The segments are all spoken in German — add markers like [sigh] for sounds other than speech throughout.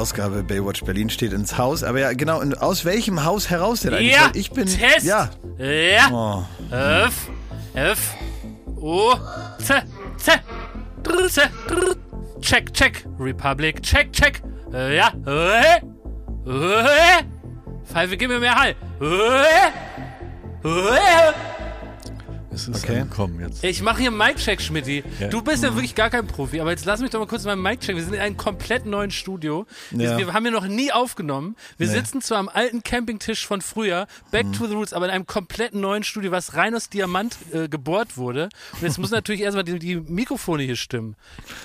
Ausgabe Baywatch Berlin steht ins Haus. Aber ja, genau, aus welchem Haus heraus denn eigentlich? Ja, Weil ich bin. Test. Ja. Ja. Oh. F, F, O, Z, Z, Dr, Z, Dr. Check, check. Republic, check, check. Äh, Ja. Äh, äh. Pfeife, gib mir mehr Hall. Es ist Okay. angekommen jetzt. Ich mache hier Mic-Check, Schmidti. Ja. Du bist ja wirklich gar kein Profi, aber jetzt lass mich doch mal kurz mal Mic-Check. Wir sind in einem komplett neuen Studio. Wir, Ja. wir haben hier noch nie aufgenommen. Wir Nee. sitzen zwar am alten Campingtisch von früher, back to the roots, aber in einem komplett neuen Studio, was rein aus Diamant äh, gebohrt wurde. Und jetzt muss [laughs] natürlich erstmal die, die Mikrofone hier stimmen.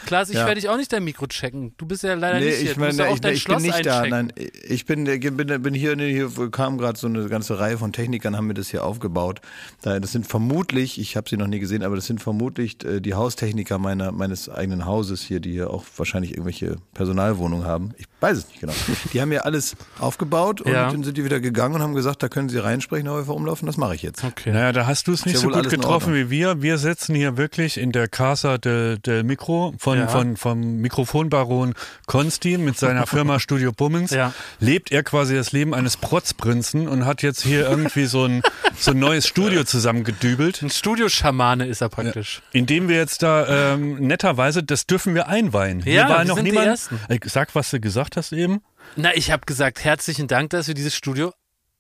Klaas, ich Ja. werde dich auch nicht dein Mikro checken. Du bist ja leider Nee, nicht hier. ich du musst meine, ja auch ich, dein ich Schloss bin nicht da. einchecken. Nein, ich bin, bin, bin hier, hier kam gerade so eine ganze Reihe von Technikern, haben mir das hier aufgebaut. Da- Das sind vermutlich, ich habe sie noch nie gesehen, aber das sind vermutlich äh, die Haustechniker meiner, meines eigenen Hauses hier, die hier auch wahrscheinlich irgendwelche Personalwohnungen haben. Ich weiß es nicht genau. Die haben mir alles aufgebaut und Ja. dann sind die wieder gegangen und haben gesagt, da können sie reinsprechen, Häufer umlaufen. Das mache ich jetzt. Okay. Naja, da hast du es nicht ja so gut getroffen wie wir. Wir sitzen hier wirklich in der Casa del, del Mikro von, Ja. von, vom Mikrofonbaron Konstin mit seiner [laughs] Firma Studio Bummens. Ja. Lebt er quasi das Leben eines Protzprinzen und hat jetzt hier irgendwie so ein, so ein neues Studio zusammengedübelt. Ein Studioschamane ist er praktisch. Indem wir jetzt da ähm, netterweise, das dürfen wir einweihen. Hier Ja, war wir noch sind die niemand. Ersten. Sag, was du gesagt hast eben. Na, ich habe gesagt, herzlichen Dank, dass wir dieses Studio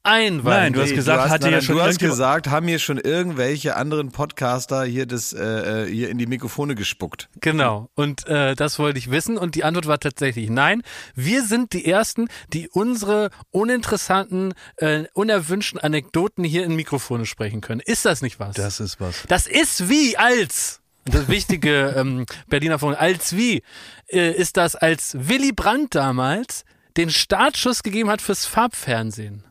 einweihen. Nein, du hast gesagt, hatte nein, ja nein, schon du hast gesagt, haben hier schon irgendwelche anderen Podcaster hier das äh, äh, hier in die Mikrofone gespuckt. Genau. Und äh, das wollte ich wissen. Und die Antwort war tatsächlich nein. Wir sind die Ersten, die unsere uninteressanten, äh, unerwünschten Anekdoten hier in Mikrofone sprechen können. Ist das nicht was? Das ist was. Das ist wie als. Das wichtige ähm, Berliner Vorgang. Als wie äh, ist das, als Willy Brandt damals den Startschuss gegeben hat fürs Farbfernsehen.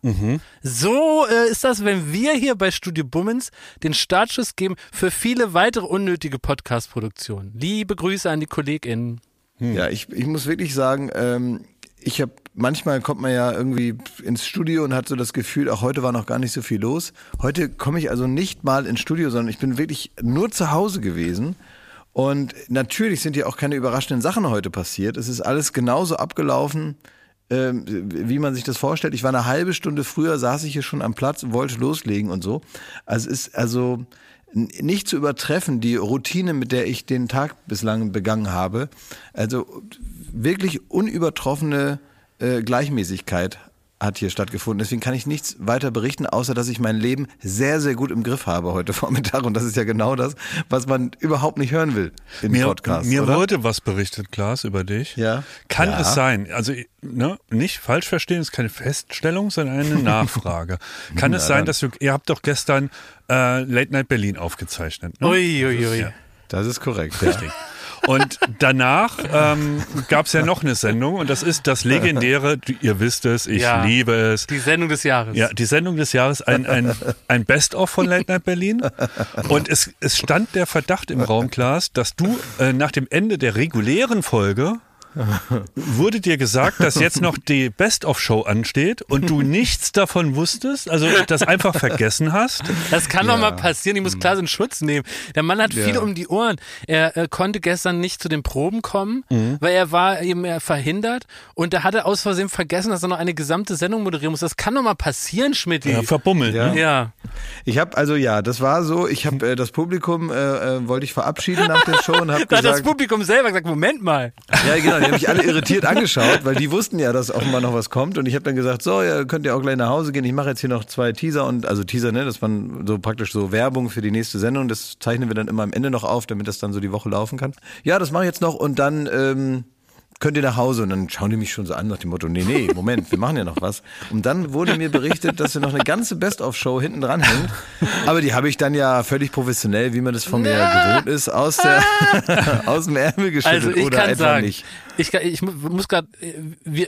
So äh, ist das, wenn wir hier bei Studio Bummens den Startschuss geben für viele weitere unnötige Podcast-Produktionen. Liebe Grüße an die KollegInnen. Ja, ich, ich muss wirklich sagen, ähm, ich habe manchmal kommt man ja irgendwie ins Studio und hat so das Gefühl, auch heute war noch gar nicht so viel los. Heute komme ich also nicht mal ins Studio, sondern ich bin wirklich nur zu Hause gewesen. Und natürlich sind ja auch keine überraschenden Sachen heute passiert. Es ist alles genauso abgelaufen, ähm, wie man sich das vorstellt. Ich war eine halbe Stunde früher, saß ich hier schon am Platz und wollte loslegen und so. Also es ist also nicht zu übertreffen, die Routine, mit der ich den Tag bislang begangen habe. Also wirklich unübertroffene äh, Gleichmäßigkeit hat hier stattgefunden. Deswegen kann ich nichts weiter berichten, außer dass ich mein Leben sehr, sehr gut im Griff habe heute [laughs] Vormittag. Und das ist ja genau das, was man überhaupt nicht hören will im Mir, Podcast. mir oder? wurde was berichtet, Klaas, über dich. Ja. Kann Ja. es sein, also ne, nicht falsch verstehen, ist keine Feststellung, sondern eine [laughs] Nachfrage. Kann es Na sein, dann. dass du, ihr habt doch gestern äh, Late Night Berlin aufgezeichnet, ne? Ui, ui, ui. Ja. Das ist korrekt. Richtig. Und danach ähm, gab es ja noch eine Sendung und das ist das legendäre, ihr wisst es, ich Ja. liebe es. Die Sendung des Jahres. Ja, die Sendung des Jahres, ein, ein, ein Best-of von Late Night Berlin. Und es, es stand der Verdacht im Raum, Klaas, dass du äh, nach dem Ende der regulären Folge [laughs] wurde dir gesagt, dass jetzt noch die Best-of-Show ansteht und du [laughs] nichts davon wusstest, also das einfach vergessen hast. Das kann doch mal passieren. Ich muss Klaas in Schutz nehmen. Der Mann hat viel Ja. um die Ohren. Er äh, konnte gestern nicht zu den Proben kommen, weil er war eben äh, verhindert und da hat er aus Versehen vergessen, dass er noch eine gesamte Sendung moderieren muss. Das kann doch mal passieren, Schmidt. Ja, verbummelt. Ja. Ne? ja. Ich habe also ja, das war so. Ich habe äh, das Publikum äh, äh, wollte ich verabschieden nach der Show und habe [laughs] Da hat das gesagt, Publikum selber gesagt, Moment mal. ja genau, die haben mich alle irritiert angeschaut, weil die wussten ja, dass offenbar noch was kommt. Und ich habe dann gesagt, so, ja, könnt ihr auch gleich nach Hause gehen. Ich mache jetzt hier noch zwei Teaser und also Teaser, ne, das waren so praktisch so Werbung für die nächste Sendung. Das zeichnen wir dann immer am Ende noch auf, damit das dann so die Woche laufen kann. Ja, das mache ich jetzt noch und dann ähm, könnt ihr nach Hause. Und dann schauen die mich schon so an nach dem Motto, nee, nee, Moment, wir machen ja noch was. Und dann wurde mir berichtet, dass ja noch eine ganze Best-of-Show hinten dran hängt. Aber die habe ich dann ja völlig professionell, wie man das von mir gewohnt ist, aus, der, [laughs] aus dem Ärmel geschüttelt Also ich oder kann einfach sagen, nicht. Ich, ich mu- muss gerade,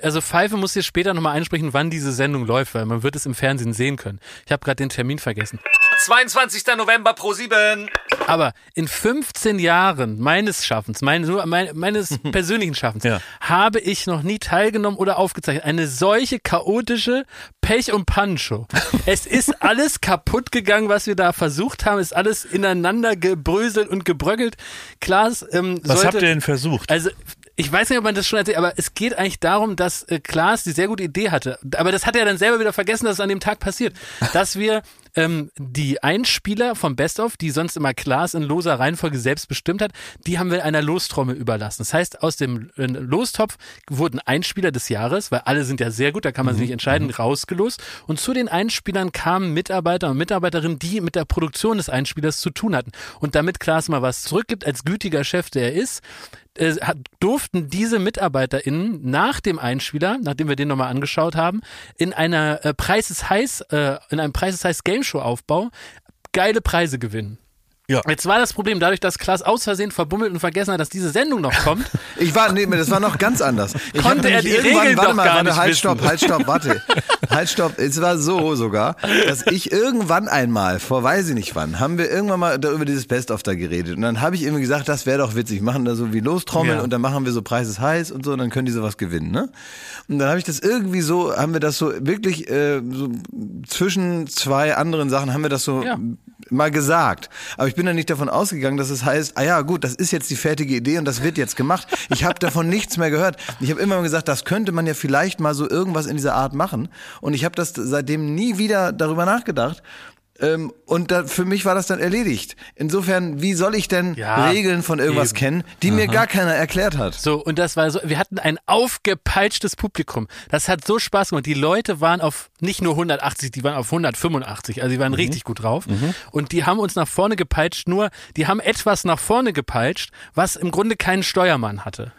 also Pfeife muss hier später nochmal einsprechen, wann diese Sendung läuft, weil man wird es im Fernsehen sehen können. Ich habe gerade den Termin vergessen. 22. November pro 7. Aber in 15 Jahren meines Schaffens, mein, nur mein, meines [laughs] persönlichen Schaffens, Ja. habe ich noch nie teilgenommen oder aufgezeichnet. Eine solche chaotische Pech- und Pannenshow. [laughs] es ist alles kaputt gegangen, was wir da versucht haben. Es ist alles ineinander gebröselt und gebröckelt. Klaas, ähm, Was sollte, habt ihr denn versucht? Also ich weiß nicht, ob man das schon erzählt, aber es geht eigentlich darum, dass äh, Klaas die sehr gute Idee hatte. Aber das hat er dann selber wieder vergessen, dass es an dem Tag passiert. [laughs] Dass wir ähm, die Einspieler vom Best of, die sonst immer Klaas in loser Reihenfolge selbst bestimmt hat, die haben wir einer Lostrommel überlassen. Das heißt, aus dem äh, Lostopf wurden Einspieler des Jahres, weil alle sind ja sehr gut, da kann man sich nicht entscheiden, rausgelost. Und zu den Einspielern kamen Mitarbeiter und Mitarbeiterinnen, die mit der Produktion des Einspielers zu tun hatten. Und damit Klaas mal was zurückgibt, als gütiger Chef, der er ist, äh, durften diese MitarbeiterInnen nach dem Einspieler, nachdem wir den nochmal angeschaut haben, in einer äh, Preises heiß, äh, in einem Preises heiß Game Show Aufbau geile Preise gewinnen. Ja. Jetzt war das Problem, dadurch, dass Klaas aus Versehen verbummelt und vergessen hat, dass diese Sendung noch kommt, [laughs] Ich war, nee, das war noch ganz anders. Ich Konnte er die irgendwann- Regeln warte mal, gar warte, halt, wissen. stopp, halt, stopp, warte. [laughs] halt, stopp. Es war so sogar, dass ich irgendwann einmal, vor weiß ich nicht wann, haben wir irgendwann mal da über dieses Best-of da geredet. Und dann habe ich irgendwie gesagt, das wäre doch witzig. Machen da so wie Lostrommeln Ja. und dann machen wir so Preises heiß und so und dann können die sowas gewinnen, ne? Und dann habe ich das irgendwie so, haben wir das so wirklich äh, so zwischen zwei anderen Sachen haben wir das so Ja. Mal gesagt. Aber ich bin dann nicht davon ausgegangen, dass es heißt, ah ja, gut, das ist jetzt die fertige Idee und das wird jetzt gemacht. Ich habe davon nichts mehr gehört. Ich habe immer gesagt, das könnte man ja vielleicht mal so irgendwas in dieser Art machen. Und ich habe das seitdem nie wieder darüber nachgedacht. Ähm, und da, für mich war das dann erledigt. Insofern, wie soll ich denn Ja, Regeln von irgendwas eben. kennen, die mir gar keiner erklärt hat? So, und das war so, wir hatten ein aufgepeitschtes Publikum. Das hat so Spaß gemacht. Die Leute waren auf nicht nur 180, die waren auf 185. Also die waren richtig gut drauf. Und die haben uns nach vorne gepeitscht, nur die haben etwas nach vorne gepeitscht, was im Grunde keinen Steuermann hatte.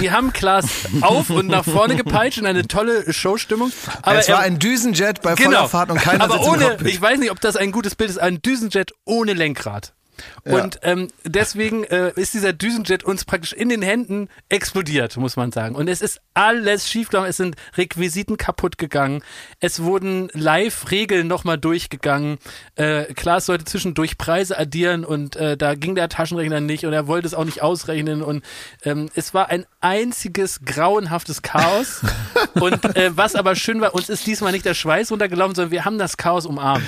Die haben Klaas auf und nach vorne gepeitscht in eine tolle Showstimmung. Aber es war ein Düsenjet bei genau. voller Fahrt und keiner Aber ohne, ich weiß nicht, ob das ein gutes Bild ist, ein Düsenjet ohne Lenkrad. Und ähm, deswegen äh, ist dieser Düsenjet uns praktisch in den Händen explodiert, muss man sagen. Und es ist alles schiefgelaufen. Es sind Requisiten kaputt gegangen. Es wurden Live-Regeln nochmal durchgegangen. Äh, Klaas sollte zwischendurch Preise addieren und äh, da ging der Taschenrechner nicht und er wollte es auch nicht ausrechnen. Und ähm, es war ein einziges grauenhaftes Chaos. [laughs] und äh, was aber schön war, uns ist diesmal nicht der Schweiß runtergelaufen, sondern wir haben das Chaos umarmt.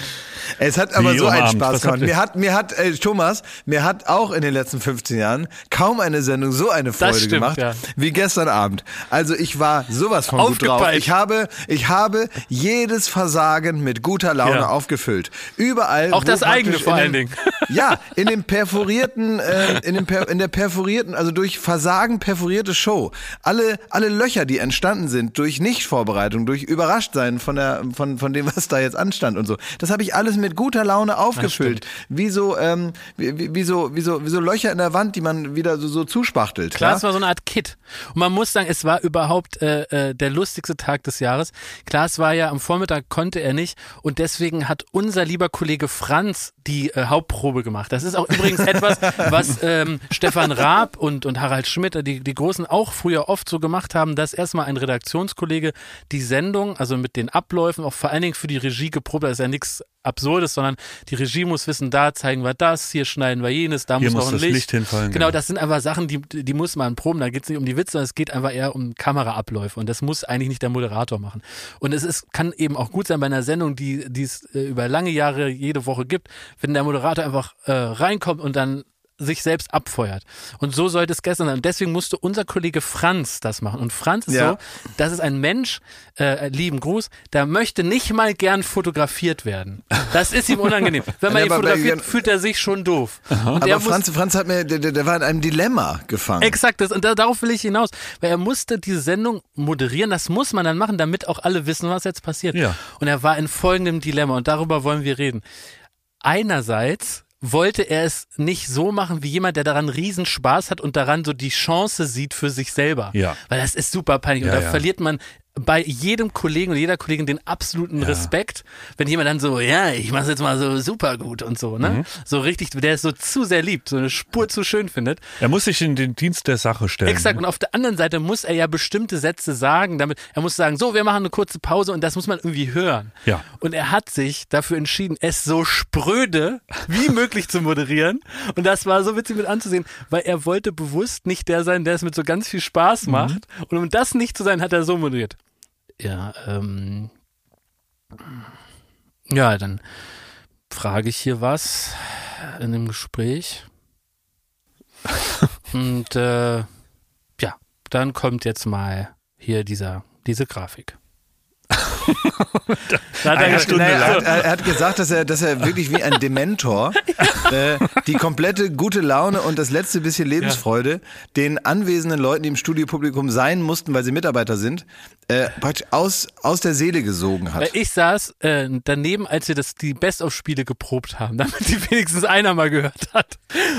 Es hat aber Wie so einen umarmt? Spaß Was gemacht. Mir hat, mir hat, äh, Thomas, mir hat auch in den letzten 15 Jahren kaum eine Sendung so eine Freude stimmt, gemacht ja. wie gestern Abend. Also ich war sowas von gut drauf. Ich habe, ich habe jedes Versagen mit guter Laune Ja. aufgefüllt. Überall. Auch das eigene vor allen Dingen. [laughs] Ja, in dem perforierten, äh, in, dem per, in der perforierten, also durch Versagen perforierte Show. Alle, alle Löcher, die entstanden sind durch Nichtvorbereitung, durch Überraschtsein von der, von, von dem, was da jetzt anstand und so. Das habe ich alles mit guter Laune aufgefüllt. Wie so, ähm, wie, wie, so, wie so, wie so Löcher in der Wand, die man wieder so, so zuspachtelt. Klar, ja? es war so eine Art Kit. Und man muss sagen, es war überhaupt äh, äh, der lustigste Tag des Jahres. Klaas war ja am Vormittag, konnte er nicht. Und deswegen hat unser lieber Kollege Franz die äh, Hauptprobe gemacht. Das ist auch übrigens [laughs] etwas, was ähm, Stefan Raab und, und Harald Schmidt, äh, die, die Großen, auch früher oft so gemacht haben, dass erstmal ein Redaktionskollege die Sendung, also mit den Abläufen, auch vor allen Dingen für die Regie geprobt hat. Das ist ja nichts Absurdes, sondern die Regie muss wissen, da zeigen wir das, hier schneiden wir jenes, da Hier muss noch ein das Licht hinfallen, Genau, genau. das sind einfach Sachen, die, die muss man proben. Da geht es nicht um die Witze, sondern es geht einfach eher um Kameraabläufe. Und das muss eigentlich nicht der Moderator machen. Und es ist, kann eben auch gut sein bei einer Sendung, die die es äh, über lange Jahre jede Woche gibt, wenn der Moderator einfach äh, reinkommt und dann sich selbst abfeuert. Und so sollte es gestern sein. Und deswegen musste unser Kollege Franz das machen. Und Franz ist Ja. so, das ist ein Mensch, äh, lieben Gruß, der möchte nicht mal gern fotografiert werden. Das ist ihm unangenehm. [laughs] Wenn man ihn fotografiert, fühlt er sich schon doof. Und Aber er muss- Franz, Franz hat mir, der, der der war in einem Dilemma gefangen. Exakt, das, und da, darauf will ich hinaus. Weil er musste diese Sendung moderieren, das muss man dann machen, damit auch alle wissen, was jetzt passiert. Ja. Und er war in folgendem Dilemma und darüber wollen wir reden. Einerseits wollte er es nicht so machen wie jemand, der daran riesen Spaß hat und daran so die Chance sieht für sich selber. Ja. Weil das ist super peinlich und Ja, da ja. verliert man bei jedem Kollegen und jeder Kollegin den absoluten Respekt, wenn jemand dann so, ja, ich mach's jetzt mal so super gut und so, Mhm. ne? So richtig, der es so zu sehr liebt, so eine Spur zu schön findet. Er muss sich in den Dienst der Sache stellen. Exakt. Und auf der anderen Seite muss er ja bestimmte Sätze sagen, damit er muss sagen, so, wir machen eine kurze Pause und das muss man irgendwie hören. Ja. Und er hat sich dafür entschieden, es so spröde wie [laughs] möglich zu moderieren. Und das war so witzig mit anzusehen, weil er wollte bewusst nicht der sein, der es mit so ganz viel Spaß macht. Und um das nicht zu sein, hat er so moderiert. Ja, ähm. Ja, dann frage ich hier was in dem Gespräch. [laughs] Und äh, ja, dann kommt jetzt mal hier dieser, diese Grafik. [laughs] er Eine gesagt, Stunde Nein, lang. hat, er, hat gesagt, dass er, dass er wirklich wie ein Dementor [laughs] äh, die komplette gute Laune und das letzte bisschen Lebensfreude den anwesenden Leuten, die im Studiopublikum sein mussten, weil sie Mitarbeiter sind, äh, praktisch aus, aus der Seele gesogen hat. Weil ich saß äh, daneben, als wir das, die Best-of-Spiele geprobt haben, [laughs] damit die wenigstens einer mal gehört hat.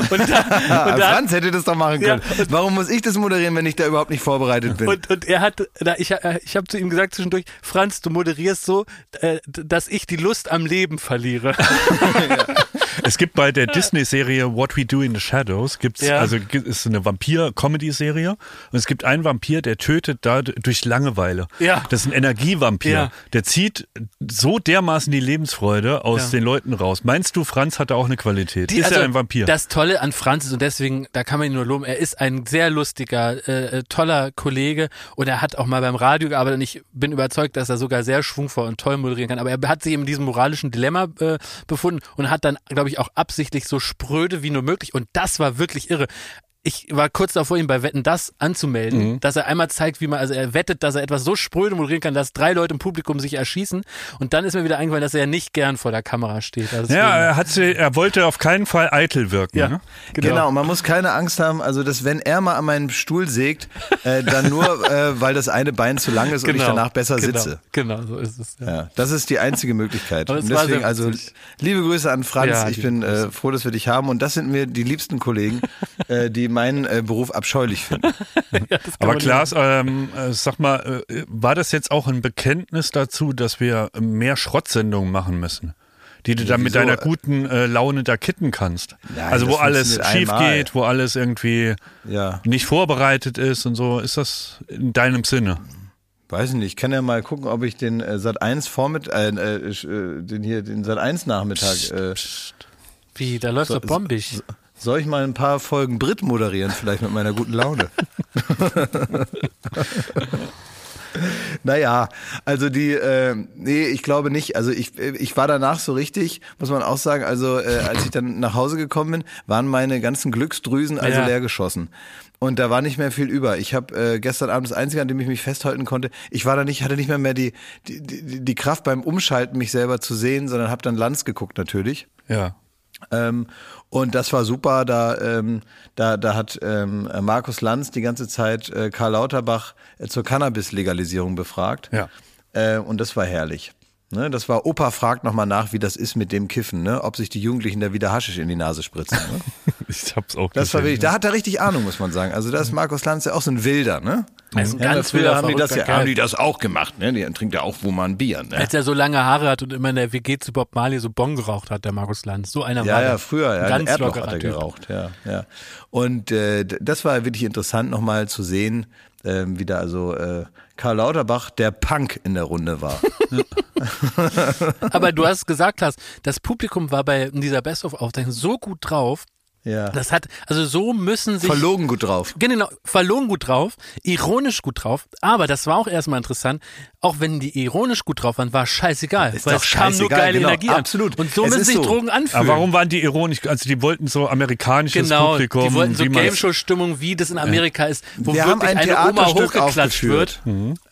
Und, da, [laughs] und, da, Franz hätte das doch machen Ja, können. Warum muss ich das moderieren, wenn ich da überhaupt nicht vorbereitet bin? und, und er hat, da, ich, äh, ich habe zu ihm gesagt zwischendurch, Franz, du moderierst so, äh, dass ich die Lust am Leben verliere. [laughs] [laughs] Es gibt bei der Disney-Serie What We Do in the Shadows, gibt's, Ja. also ist eine Vampir-Comedy-Serie und es gibt einen Vampir, der tötet da durch Langeweile. Ja. Das ist ein Energievampir. Ja. Der zieht so dermaßen die Lebensfreude aus Ja. den Leuten raus. Meinst du, Franz hat da auch eine Qualität? Die- ist also, er ein Vampir? Das Tolle an Franz ist, und deswegen, da kann man ihn nur loben, er ist ein sehr lustiger, äh, äh, toller Kollege und er hat auch mal beim Radio gearbeitet und ich bin überzeugt, dass er sogar sehr schwungvoll und toll moderieren kann. Aber er hat sich in diesem moralischen Dilemma äh, befunden und hat dann, glaube ich, auch absichtlich so spröde wie nur möglich und das war wirklich irre. Ich war kurz davor, ihn bei Wetten das anzumelden, Mhm. dass er einmal zeigt, wie man, also er wettet, dass er etwas so spröde moderieren kann, dass drei Leute im Publikum sich erschießen. Und dann ist mir wieder eingefallen, dass er nicht gern vor der Kamera steht. Also ja, er, hat sie, er wollte auf keinen Fall eitel wirken. ja, Ne? Genau. man muss keine Angst haben, also dass wenn er mal an meinen Stuhl sägt, äh, dann nur, [laughs] äh, weil das eine Bein zu lang ist und ich danach besser genau, sitze. Genau, so ist es. Ja. Ja, das ist die einzige Möglichkeit. Und deswegen also liebe Grüße an Franz. Ja, ich bin äh, froh, dass wir dich haben und das sind mir die liebsten Kollegen, [laughs] äh, die meinen äh, Beruf abscheulich finden. [laughs] Ja, Aber Klaas, ähm, äh, sag mal, äh, war das jetzt auch ein Bekenntnis dazu, dass wir mehr Schrottsendungen machen müssen? Die du dann mit deiner guten äh, Laune da kitten kannst. Nein, also wo alles schief einmal. geht, wo alles irgendwie Ja, nicht vorbereitet ist und so. Ist das in deinem Sinne? weiß ich nicht. Ich kann ja mal gucken, ob ich den äh, Sat 1 Vormittag, äh, äh, äh, den hier, den Sat 1 Nachmittag, äh, Wie, da läuft So- doch bombig. Soll ich mal ein paar Folgen Brit moderieren, vielleicht mit meiner guten Laune. [laughs] Naja, also die, äh, nee, ich glaube nicht. Also ich, ich war danach so richtig, muss man auch sagen, also äh, als ich dann nach Hause gekommen bin, waren meine ganzen Glücksdrüsen also Ja. leer geschossen. Und da war nicht mehr viel über. Ich habe äh, gestern Abend das Einzige, an dem ich mich festhalten konnte, ich war da nicht, hatte nicht mehr mehr die, die, die, die Kraft beim Umschalten, mich selber zu sehen, sondern habe dann Lanz geguckt natürlich. Ja. Ähm, und das war super. Da, ähm, da, da hat ähm, Markus Lanz die ganze Zeit äh, Karl Lauterbach äh, zur Cannabis-Legalisierung befragt. Ja. Äh, und das war herrlich. Ne, das war Opa fragt nochmal nach, wie das ist mit dem Kiffen, ne? ob sich die Jugendlichen da wieder Haschisch in die Nase spritzen. Ne? [laughs] Ich hab's auch Das war gesehen, wirklich, da hat er richtig Ahnung, muss man sagen. Also da ist Markus Lanz ja auch so ein Wilder, ne? Ist ein Ja, ganz wilder, haben die das ja, haben die das auch gemacht, ne? Die trinkt ja auch wo man Bier, ne? Als er so lange Haare hat und immer in der WG zu Bob Marley so Bon geraucht hat, der Markus Lanz. So einer Ja, war ja, der. früher, ja. Ganz Erdloch hat er Typ. geraucht, ja, ja. Und äh, das war wirklich interessant, nochmal zu sehen, ähm, wie da also äh, Karl Lauterbach der Punk in der Runde war. [laughs] Aber du hast gesagt, Klaas, das Publikum war bei dieser Best-of-Aufzeichnung so gut drauf. Ja. Das hat, also so müssen sich Verlogen gut drauf. Genau, verloren gut drauf, ironisch gut drauf, aber das war auch erstmal interessant, auch wenn die ironisch gut drauf waren, war scheißegal, Ist weil doch es kam nur scheißegal, geile genau, Energie an. absolut. Und so Es müssen sich so. Drogen anfühlen. Aber warum waren die ironisch? Also die wollten so amerikanisches Genau, Publikum. die wollten so wie man's- Game-Show-Stimmung, wie das in Amerika ist, wo Wir haben wirklich ein eine Oma hochgeklatscht wird.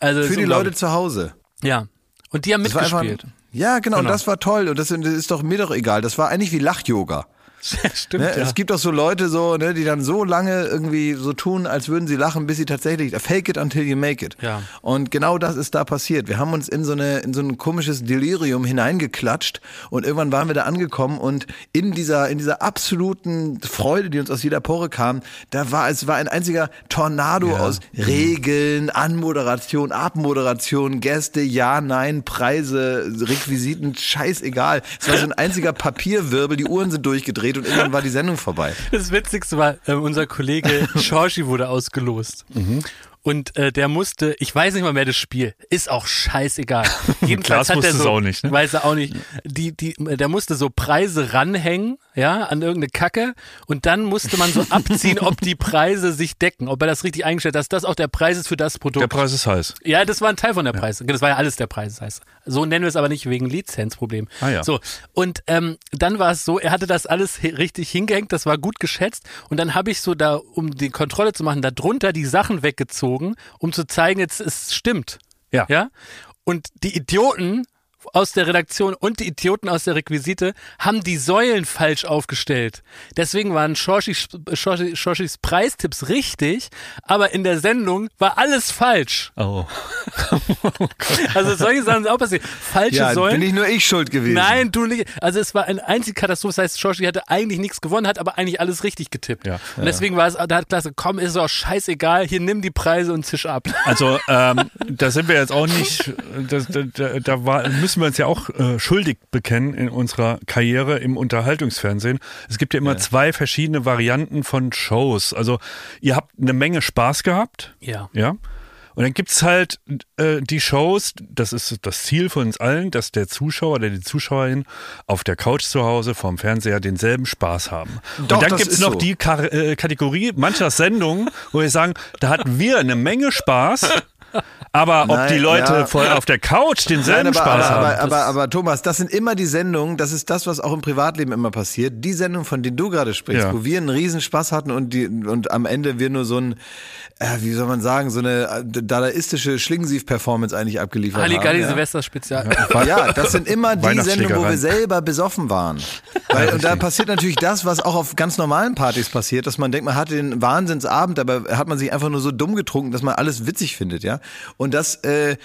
Also das Für die Leute zu Hause. Ja. Und die haben mitgespielt. Ja, genau, und Genau. das war toll. Und das, das ist doch mir doch egal. Das war eigentlich wie Lach-Yoga. [laughs] Stimmt, Ne? ja. Es gibt doch so Leute, so, ne, die dann so lange irgendwie so tun, als würden sie lachen, bis sie tatsächlich fake it until you make it. Ja. Und genau das ist da passiert. Wir haben uns in so eine in so ein komisches Delirium hineingeklatscht und irgendwann waren wir da angekommen und in dieser in dieser absoluten Freude, die uns aus jeder Pore kam, da war es war ein einziger Tornado aus Regeln, Anmoderation, Abmoderation, Gäste, ja, nein, Preise, Requisiten, scheißegal. Es war so ein einziger Papierwirbel, die Uhren sind durchgedreht und irgendwann war die Sendung vorbei. [laughs] Das Witzigste war, äh, unser Kollege [laughs] Shorshi wurde ausgelost. Mhm. Und äh, der musste, ich weiß nicht mal mehr das Spiel, ist auch scheißegal. [laughs] Jedenfalls hat er es so, auch nicht, ne? weiß er auch nicht. Die, die, der musste so Preise ranhängen, ja, an irgendeine Kacke. Und dann musste man so abziehen, ob die Preise sich decken, ob er das richtig eingestellt hat, dass das auch der Preis ist für das Produkt. Der Preis ist heiß. Ja, das war ein Teil von der Preis. Das war ja alles der Preis, das heißt. So nennen wir es aber nicht wegen Lizenzproblem. Ah, ja. So und ähm, dann war es so, er hatte das alles richtig hingehängt, das war gut geschätzt und dann habe ich so da, um die Kontrolle zu machen, da drunter die Sachen weggezogen, um zu zeigen, jetzt es stimmt. Ja. Ja. Und die Idioten aus der Redaktion und die Idioten aus der Requisite haben die Säulen falsch aufgestellt. Deswegen waren Schorschis, Schorschis, Schorschis Preistipps richtig, aber in der Sendung war alles falsch. Oh. [laughs] Also solche Sachen sind auch passiert. Falsche Ja, Säulen. bin ich nur ich schuld gewesen. Nein, du nicht. Also es war eine einzige Katastrophe. Das heißt, Shoshi hatte eigentlich nichts gewonnen, hat aber eigentlich alles richtig getippt. Ja. Und deswegen war es, da hat Klasse, komm, ist doch scheißegal, hier nimm die Preise und zisch ab. Also ähm, da sind wir jetzt auch nicht, das, da, da, da war, müssen wir uns ja auch äh, schuldig bekennen in unserer Karriere im Unterhaltungsfernsehen. Es gibt ja immer zwei verschiedene Varianten von Shows. Also ihr habt eine Menge Spaß gehabt. Ja. Ja. Und dann gibt's halt äh, die Shows, das ist das Ziel von uns allen, dass der Zuschauer oder die Zuschauerin auf der Couch zu Hause vorm Fernseher denselben Spaß haben. Doch, und dann gibt's ist noch so. die Kar äh, Kategorie mancher Sendungen, wo wir sagen, da hatten wir eine Menge Spaß, [laughs] aber ob Nein, die Leute ja. voll auf der Couch denselben Nein, aber, Spaß aber, haben. aber, aber, aber Thomas, das sind immer die Sendungen, das ist das, was auch im Privatleben immer passiert. Die Sendung, von denen du gerade sprichst, Ja. wo wir einen riesen Spaß hatten und, die, und am Ende wir nur so ein, äh, wie soll man sagen, so eine äh, dadaistische Schlingensief-Performance eigentlich abgeliefert Halligalli haben. ja. Silvester Spezial. Ja, das sind immer die Sendungen, wo wir selber besoffen waren. Weil, und da passiert natürlich das, was auch auf ganz normalen Partys passiert, dass man denkt, man hat den Wahnsinnsabend, aber hat man sich einfach nur so dumm getrunken, dass man alles witzig findet, ja. Und das, äh,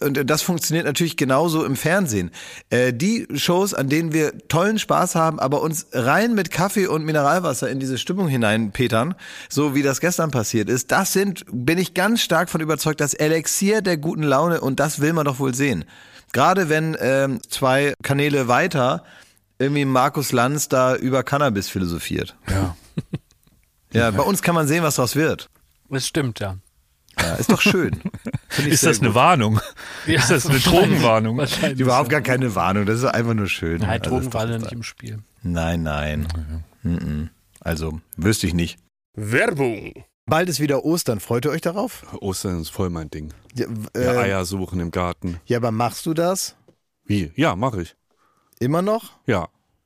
und das funktioniert natürlich genauso im Fernsehen. Äh, die Shows, an denen wir tollen Spaß haben, aber uns rein mit Kaffee und Mineralwasser in diese Stimmung hineinpetern, so wie das gestern passiert ist, das sind, bin ich ganz stark von überzeugt, das Elixier der guten Laune und das will man doch wohl sehen. Gerade wenn ähm, zwei Kanäle weiter irgendwie Markus Lanz da über Cannabis philosophiert. ja. [laughs] Ja, bei uns kann man sehen, was daraus wird. Das stimmt, ja. Ja, ist doch schön. [laughs] Ist das eine gut. Warnung? ja Ist das eine Drogenwarnung? Überhaupt gar keine Warnung, das ist einfach nur schön. Nein, Also, Drogen ist waren nicht im Spiel. Nein, nein. Mhm. Also, wüsste ich nicht. Werbung. Bald ist wieder Ostern. Freut ihr euch darauf? Ostern ist voll mein Ding. Ja, w- Ja, äh, Eier suchen im Garten. ja aber machst du das Wie? Ja, mache ich. immer noch? Ja.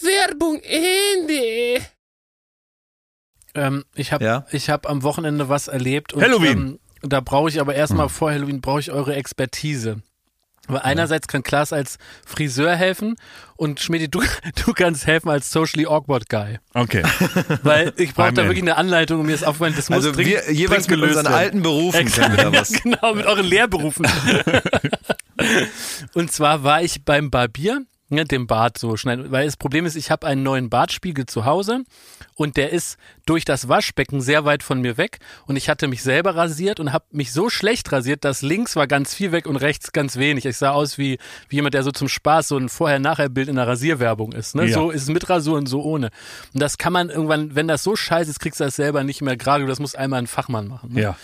Werbung Ende. Ähm, ich habe Ja? ich hab am Wochenende was erlebt. Und, Halloween. Ähm, da brauche ich aber erstmal vor Halloween brauche ich eure Expertise. Weil einerseits kann Klaas als Friseur helfen und Schmidi, du, [laughs] du kannst helfen als socially awkward guy. Okay. Weil ich brauche da wirklich eine Anleitung und mir ist aufgefallen, das muss Also dringend, wir jeweils mit gelöst unseren werden. alten Berufen Exakt, können wir da was. [laughs] genau, mit euren Lehrberufen. [laughs] und zwar war ich beim Barbier, ne, dem Bart so schneiden, weil das Problem ist, ich habe einen neuen Bartspiegel zu Hause und der ist durch das Waschbecken sehr weit von mir weg und ich hatte mich selber rasiert und habe mich so schlecht rasiert, dass links war ganz viel weg und rechts ganz wenig. Ich sah aus wie, wie jemand, der so zum Spaß so ein Vorher-Nachher-Bild in der Rasierwerbung ist. Ne? Ja. So ist es mit Rasur und so ohne. Und das kann man irgendwann, wenn das so scheiße ist, kriegst du das selber nicht mehr gerade. Das muss einmal ein Fachmann machen. Ne? Ja.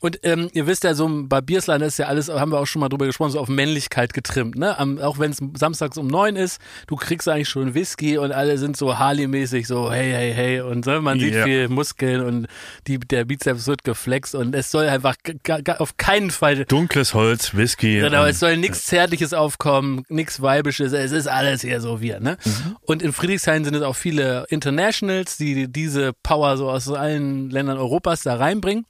Und ähm, ihr wisst ja, so ein Barbiersladen ist ja alles, haben wir auch schon mal drüber gesprochen, so auf Männlichkeit getrimmt. Ne? Am, auch wenn es samstags um neun ist, du kriegst eigentlich schon Whisky und alle sind so Harley-mäßig, so hey, hey, hey. Und ne, man sieht Ja. viel Muskeln und die, der Bizeps wird geflext und es soll einfach auf keinen Fall Dunkles Holz, Whisky. Genau, es soll nichts Zärtliches aufkommen, nichts Weibisches, es ist alles hier so wir, ne? Und in Friedrichshain sind es auch viele Internationals, die diese Power so aus allen Ländern Europas da reinbringen.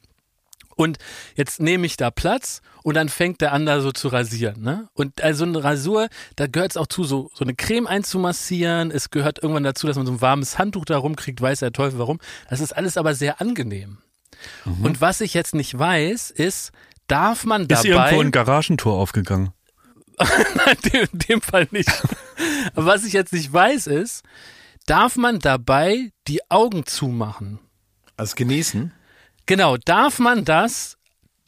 Und jetzt nehme ich da Platz und dann fängt der an da so zu rasieren, ne? Und also eine Rasur, da gehört es auch zu, so, so eine Creme einzumassieren. Es gehört irgendwann dazu, dass man so ein warmes Handtuch da rumkriegt, weiß der Teufel warum. Das ist alles aber sehr angenehm. Und was ich jetzt nicht weiß, ist, darf man ist dabei... irgendwo ein Garagentor aufgegangen. [laughs] in dem Fall nicht. Aber was ich jetzt nicht weiß ist, darf man dabei die Augen zumachen? Also genießen. Genau, darf man das,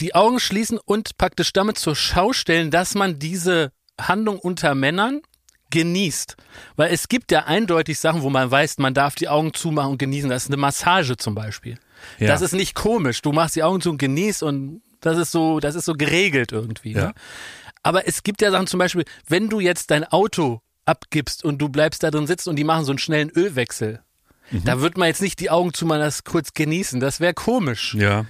die Augen schließen und praktisch damit zur Schau stellen, dass man diese Handlung unter Männern genießt. Weil es gibt ja eindeutig Sachen, wo man weiß, man darf die Augen zumachen und genießen. Das ist eine Massage zum Beispiel. Ja. Das ist nicht komisch. Du machst die Augen zu und genießt und das ist so, das ist so geregelt irgendwie. Ja. Ne? Aber es gibt ja Sachen zum Beispiel, wenn du jetzt dein Auto abgibst und du bleibst da drin sitzen und die machen so einen schnellen Ölwechsel. Mhm. Da wird man jetzt nicht die Augen zumachen, das kurz genießen. Das wäre komisch. Ja.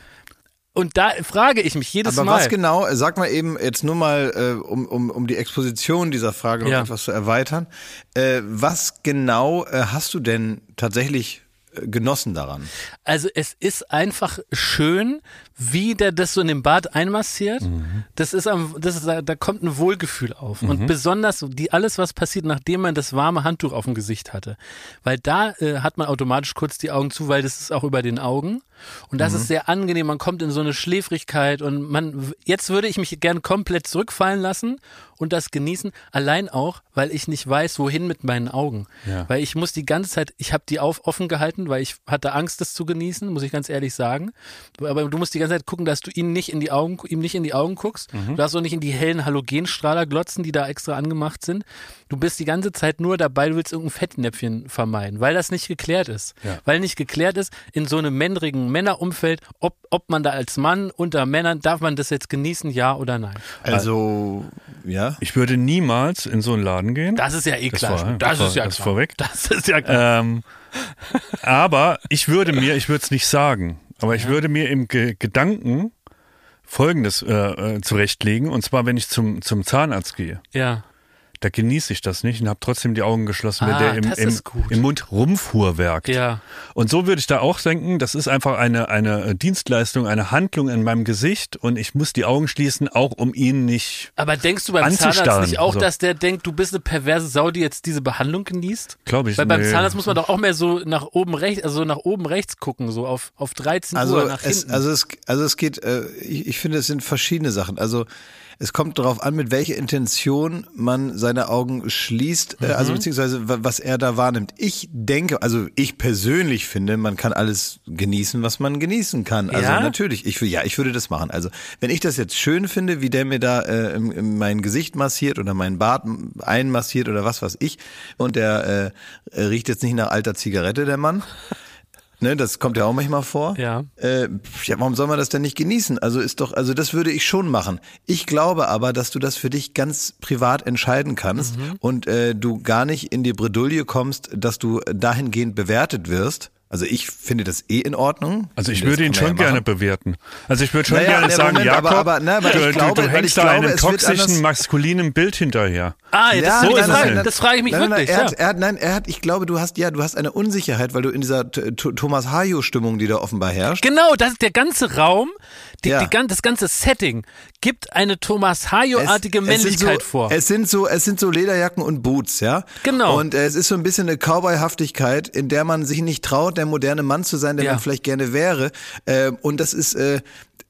Und da frage ich mich jedes Aber Mal. was genau, äh, sag mal eben jetzt nur mal, äh, um, um, um die Exposition dieser Frage noch Ja. etwas zu erweitern. Äh, was genau äh, hast du denn tatsächlich äh, genossen daran? Also es ist einfach schön, wie der das so in den Bart einmassiert. Mhm. Das ist am, das ist, da kommt ein Wohlgefühl auf. Und besonders so die alles, was passiert, nachdem man das warme Handtuch auf dem Gesicht hatte. Weil da äh, hat man automatisch kurz die Augen zu, weil das ist auch über den Augen. Und das ist sehr angenehm. Man kommt in so eine Schläfrigkeit und man, jetzt würde ich mich gern komplett zurückfallen lassen und das genießen. Allein auch, weil ich nicht weiß, wohin mit meinen Augen. Ja. Weil ich muss die ganze Zeit, ich habe die auf, offen gehalten, weil ich hatte Angst, das zu genießen, muss ich ganz ehrlich sagen. Aber du musst die ganze Zeit gucken, dass du ihn nicht in die Augen, ihm nicht in die Augen guckst. Mhm. Du darfst auch nicht in die hellen Halogenstrahler glotzen, die da extra angemacht sind. Du bist die ganze Zeit nur dabei, du willst irgendein Fettnäpfchen vermeiden, weil das nicht geklärt ist. Ja. Weil nicht geklärt ist, in so einem männerigen Männerumfeld, ob, ob man da als Mann unter Männern, darf man das jetzt genießen, ja oder nein? Also, ja. Ich würde niemals in so einen Laden gehen. Das ist ja eh Das klar. war- das, das war- ist ja das klar. vorweg. Das ist ja klar. Ähm, [laughs] aber ich würde mir, ich würde es nicht sagen, aber ich würde mir im Ge Gedanken Folgendes äh, äh, zurechtlegen. Und zwar, wenn ich zum, zum Zahnarzt gehe, ja. Da genieße ich das nicht und habe trotzdem die Augen geschlossen, wenn Ah, der im, im, im Mund rumfuhrwerkt. Ja. Und so würde ich da auch denken, das ist einfach eine, eine Dienstleistung, eine Handlung in meinem Gesicht und ich muss die Augen schließen, auch um ihn nicht, Aber denkst du beim Zahnarzt nicht auch, so. dass der denkt, du bist eine perverse Sau, die jetzt diese Behandlung genießt? glaube ich, Weil beim nee. Zahnarzt muss man doch auch mehr so nach oben rechts, also nach oben rechts gucken, so auf, auf 13 Also Uhr nach es, hinten. also es, also es geht, äh, ich, ich finde, es sind verschiedene Sachen. Also es kommt darauf an, mit welcher Intention man seine Augen schließt, äh, Mhm. also beziehungsweise wa- was er da wahrnimmt. Ich denke, also ich persönlich finde, man kann alles genießen, was man genießen kann. Also Ja? natürlich, ich will, ja, ich würde das machen. Also wenn ich das jetzt schön finde, wie der mir da äh, im, im mein Gesicht massiert oder meinen Bart einmassiert oder was weiß ich, und der äh, riecht jetzt nicht nach alter Zigarette, der Mann. Ne, das kommt ja auch manchmal vor. Ja. Äh, ja, warum soll man das denn nicht genießen? Also ist doch, also das würde ich schon machen. Ich glaube aber, dass du das für dich ganz privat entscheiden kannst Mhm. und äh, du gar nicht in die Bredouille kommst, dass du dahingehend bewertet wirst. Also ich finde das eh in Ordnung. Also ich Das würde ihn schon ja gerne bewerten. Also ich würde schon Naja, gerne ne, sagen, Moment, Jakob, aber- du, du, du hängst da glaube, einem toxischen, maskulinen Bild hinterher. ah, ja, das, Ja, so nein, ist nein, nein, das frage ich mich nein, nein, wirklich. Er ja. hat, er hat, nein, er hat, ich glaube, du hast, ja, du hast eine Unsicherheit, weil du in dieser T- T- Thomas Hayo-Stimmung, die da offenbar herrscht. Genau, das ist der ganze Raum, die, Ja. die, das ganze Setting gibt eine Thomas Hayo-artige Es- es sind Männlichkeit so, vor. Es sind so, es sind so Lederjacken und Boots, ja. Genau. Und äh, es ist so ein bisschen eine Cowboyhaftigkeit, in der man sich nicht traut, der moderne Mann zu sein, der Ja. man vielleicht gerne wäre. Äh, und das ist, äh,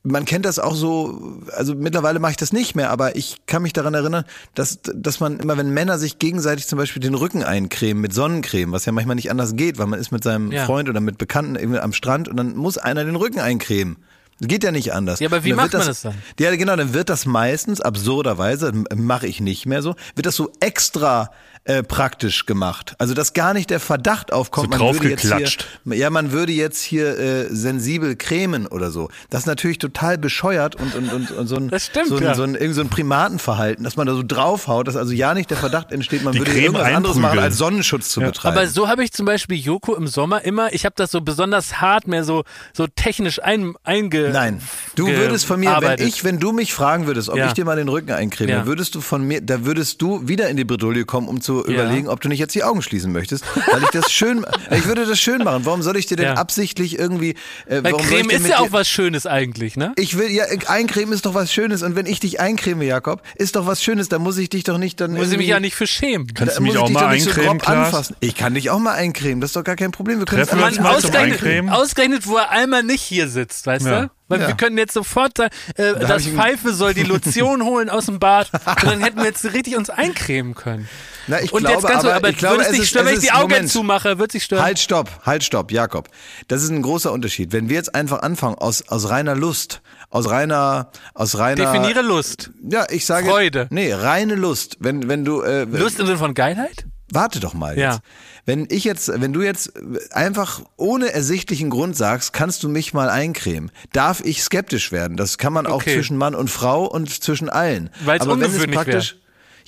man kennt das auch so, also mittlerweile mache ich das nicht mehr, aber ich kann mich daran erinnern, dass, dass man immer, wenn Männer sich gegenseitig zum Beispiel den Rücken eincremen mit Sonnencreme, was ja manchmal nicht anders geht, weil man ist mit seinem Ja. Freund oder mit Bekannten irgendwie am Strand und dann muss einer den Rücken eincremen. Geht ja nicht anders. Ja, aber wie macht wird man das dann? Ja, genau, dann wird das meistens, absurderweise, mache ich nicht mehr so, wird das so extra äh, praktisch gemacht. Also, dass gar nicht der Verdacht aufkommt, So man würde jetzt draufgeklatscht. hier, ja, man würde jetzt hier äh, sensibel cremen oder so. Das ist natürlich total bescheuert und, und, und, und so ein, [laughs] Das stimmt, so ein, ja. so ein, irgend so ein Primatenverhalten, dass man da so draufhaut, dass also ja nicht der Verdacht entsteht, man Die würde irgendwas anderes machen, einprügeln. als Sonnenschutz zu betreiben. Aber so habe ich zum Beispiel Joko im Sommer immer, ich habe das so besonders hart, mehr so, so technisch ein, einge. Nein, du würdest von mir, wenn ich, wenn du mich fragen würdest, ob Ja. ich dir mal den Rücken eincreme, Ja. dann würdest du von mir, da würdest du wieder in die Bredouille kommen, um zu überlegen, ob du nicht jetzt die Augen schließen möchtest, weil ich das [laughs] schön, ich würde das schön machen. Warum soll ich dir denn Ja. absichtlich irgendwie, äh, Weil warum soll ich Creme ist mit ja dir- auch was Schönes eigentlich, ne? ich will, ja, eincremen ist doch was Schönes und wenn ich dich eincreme, Jakob, ist doch was Schönes, da muss ich dich doch nicht dann Muss ich mich ja nicht für schämen. Kannst da du mich auch mal so eincremen, Klaas? anfassen. Ich kann dich auch mal eincremen, das ist doch gar kein Problem. Wir können Treffen uns mal ausgerechnet, Eincremen? ausgerechnet, wo er einmal nicht hier sitzt, weißt Ja. du? Weil Ja. wir können jetzt sofort sagen, äh, hab das Pfeife soll die Lotion holen aus dem Bad [laughs] und dann hätten wir jetzt richtig uns eincremen können. Na, ich und glaube, jetzt ganz aber aber ich glaube, würde es es dich ist- stören, wenn es ich die Augen Moment. zumache, wird sich stören. Halt, stopp, halt, stopp, Jakob. Das ist ein großer Unterschied. Wenn wir jetzt einfach anfangen, aus, aus reiner Lust, aus reiner, aus reiner. Definiere Lust. Ja, ich sage. Freude. Nee, reine Lust. Wenn, wenn du, äh, Lust im Sinne von Geilheit? warte doch mal Ja. jetzt. Wenn ich jetzt, wenn du jetzt einfach ohne ersichtlichen Grund sagst, kannst du mich mal eincremen, darf ich skeptisch werden. Das kann man auch Okay. zwischen Mann und Frau und zwischen allen. Weil's Aber wenn es praktisch,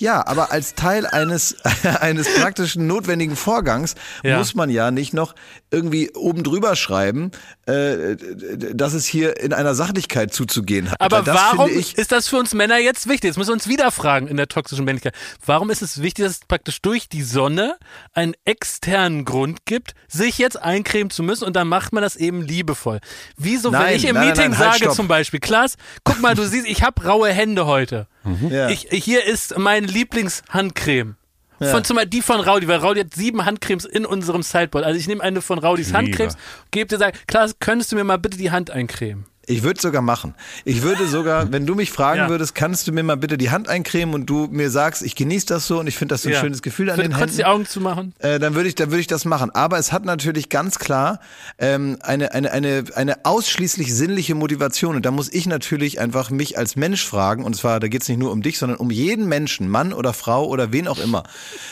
ja, aber als Teil eines, [laughs] eines praktischen notwendigen Vorgangs Ja. muss man ja nicht noch irgendwie oben drüber schreiben, äh, dass es hier in einer Sachlichkeit zuzugehen hat. Aber warum finde ich, ist das für uns Männer jetzt wichtig? Jetzt müssen wir uns wieder fragen in der toxischen Männlichkeit. Warum ist es wichtig, dass es praktisch durch die Sonne einen externen Grund gibt, sich jetzt eincremen zu müssen und dann macht man das eben liebevoll? Wieso, wenn Nein, ich im nein, Meeting nein, halt, sage stopp. zum Beispiel, Klaas, guck mal, du [laughs] siehst, ich habe raue Hände heute. Ja. Ich, hier ist meine Lieblingshandcreme. Von zum Beispiel die von Raudi, weil Raudi hat sieben Handcremes in unserem Sideboard. Also ich nehme eine von Raudis. Handcremes, gebe dir sagen, Klaas, könntest du mir mal bitte die Hand eincremen? Ich würde sogar machen. Ich würde sogar, [laughs] wenn du mich fragen Ja. würdest, kannst du mir mal bitte die Hand eincremen und du mir sagst, ich genieße das so und ich finde das so ein Ja. schönes Gefühl an Für- den Händen. die Augen zumachen? Äh, dann würde ich, dann würde ich das machen. Aber es hat natürlich ganz klar ähm, eine, eine, eine, eine ausschließlich sinnliche Motivation. Und da muss ich natürlich einfach mich als Mensch fragen, und zwar, da geht es nicht nur um dich, sondern um jeden Menschen, Mann oder Frau oder wen auch immer,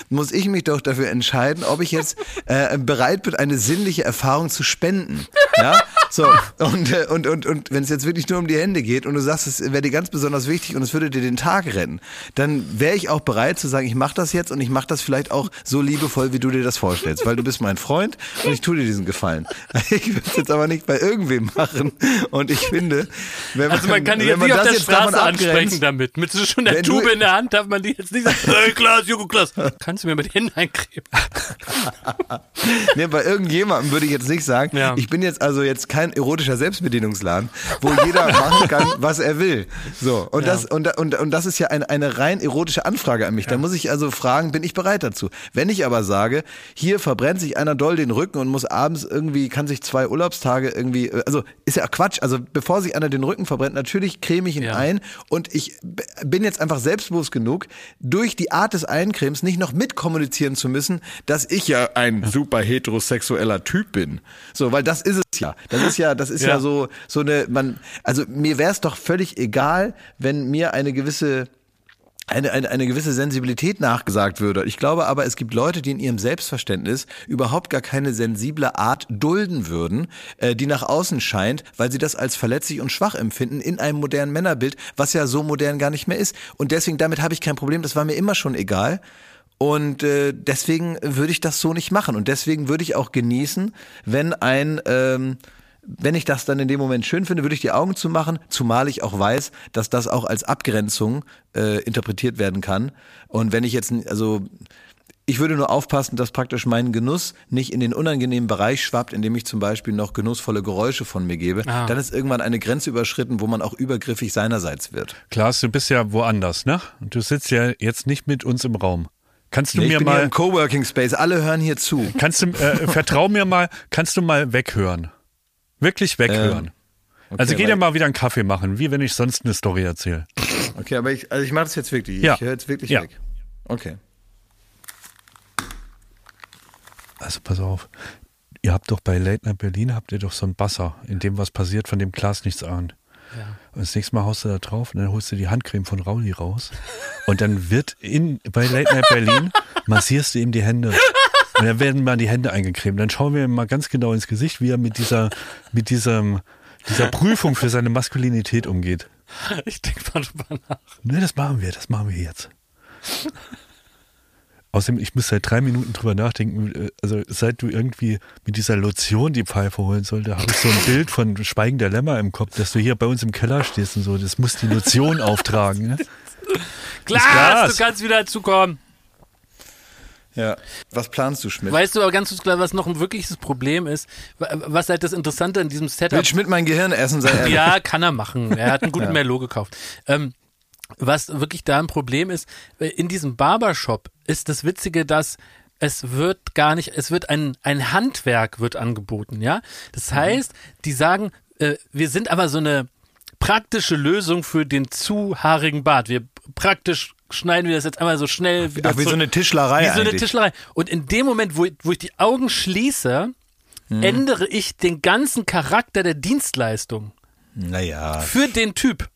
muss ich mich doch dafür entscheiden, ob ich jetzt äh, bereit bin, eine sinnliche Erfahrung zu spenden. Ja? So, und, äh, und, und, und wenn es jetzt wirklich nur um die Hände geht und du sagst, es wäre dir ganz besonders wichtig und es würde dir den Tag retten, dann wäre ich auch bereit zu sagen, ich mache das jetzt und ich mache das vielleicht auch so liebevoll, wie du dir das vorstellst, weil du bist mein Freund und ich tue dir diesen Gefallen. [laughs] Ich würde es jetzt aber nicht bei irgendwem machen und ich finde, wenn man, Also man kann die jetzt nicht auf der Straße ansprechen damit. Mit so schon der Tube in der Hand darf man die jetzt nicht sagen, [laughs] hey Klaas, Joko Klaas, kannst du mir mit den Händen eincremen? [laughs] Nee, bei irgendjemandem würde ich jetzt nicht sagen, Ja. ich bin jetzt also jetzt kein erotischer Selbstbedienungsladen, wo jeder [laughs] machen kann, was er will. So, und Ja. das und, und, und das ist ja eine, eine rein erotische Anfrage an mich. Da muss ich also fragen, bin ich bereit dazu? Wenn ich aber sage, hier verbrennt sich einer doll den Rücken und muss abends irgendwie, kann sich zwei Urlaubstage irgendwie, äh, also ist ja Quatsch. Also bevor sich einer den Rücken verbrennt, natürlich creme ich ihn Ja. ein und ich bin jetzt einfach selbstbewusst genug, durch die Art des Eincremes nicht noch mitkommunizieren zu müssen, dass ich ja ein super heterosexueller Typ bin. So, weil das ist es ja. Das ist ja, das ist ja, Ja. so, so eine, man, also mir wäre es doch völlig egal, wenn mir eine gewisse eine, eine, eine gewisse Sensibilität nachgesagt würde. Ich glaube aber, es gibt Leute, die in ihrem Selbstverständnis überhaupt gar keine sensible Art dulden würden, äh, die nach außen scheint, weil sie das als verletzlich und schwach empfinden in einem modernen Männerbild, was ja so modern gar nicht mehr ist. Und deswegen, damit habe ich kein Problem, das war mir immer schon egal. Und äh, deswegen würde ich das so nicht machen. Und deswegen würde ich auch genießen, wenn ein ähm, wenn ich das dann in dem Moment schön finde, würde ich die Augen zumachen, zumal ich auch weiß, dass das auch als Abgrenzung äh, interpretiert werden kann. Und wenn ich jetzt, also ich würde nur aufpassen, dass praktisch mein Genuss nicht in den unangenehmen Bereich schwappt, indem ich zum Beispiel noch genussvolle Geräusche von mir gebe. Ah. Dann ist irgendwann eine Grenze überschritten, wo man auch übergriffig seinerseits wird. Klaas, du bist ja woanders, ne? Du sitzt ja jetzt nicht mit uns im Raum. Kannst du ich mir bin hier mal, im Coworking Space, alle hören hier zu. kannst du, äh, vertrau mir mal, kannst du mal weghören? Wirklich weghören. also geh dir mal wieder einen Kaffee machen, wie wenn ich sonst eine Story erzähle. Okay, aber ich, also ich mache das jetzt wirklich. Ja. Ich höre jetzt wirklich Ja. weg. Okay. Also pass auf. Ihr habt doch bei Late Night Berlin, habt ihr doch so einen Basser, in dem was passiert, von dem Klaas nichts ahnt. Und das nächste Mal haust du da drauf und dann holst du die Handcreme von Rauli raus. Und dann wird in, bei Late Night Berlin, [laughs] massierst du ihm die Hände. Und dann werden mal die Hände eingecremt. Dann schauen wir ihm mal ganz genau ins Gesicht, wie er mit dieser, mit diesem, dieser Prüfung für seine Maskulinität umgeht. Ich denke mal drüber nach. Ne, das machen wir, das machen wir jetzt. Außerdem, ich muss seit drei Minuten drüber nachdenken, äh, also seit du irgendwie mit dieser Lotion die Pfeife holen sollte, habe ich so ein Bild von Schweigen der Lämmer im Kopf, dass du hier bei uns im Keller stehst und so, das muss die Lotion auftragen. Ne? Klaas. du kannst wieder dazukommen. Ja. Was planst du, Schmidt? Weißt du aber ganz klar, was noch ein wirkliches Problem ist, wa- was halt das Interessante an diesem Setup Will Schmidt mein Gehirn essen, sei ehrlich. Ja, kann er machen. Er hat einen guten Merlot gekauft. Ähm, was wirklich da ein Problem ist, äh, in diesem Barbershop ist das Witzige, dass es wird gar nicht, es wird ein, ein Handwerk wird angeboten, ja. Das heißt, die sagen, äh, wir sind aber so eine praktische Lösung für den zu haarigen Bart. Wir praktisch schneiden wir das jetzt einmal so schnell wieder Ach, wie so eine Tischlerei Wie so eine eigentlich. Tischlerei. Und in dem Moment, wo, ich- wo ich die Augen schließe, Mhm. ändere ich den ganzen Charakter der Dienstleistung Naja. für den Typ.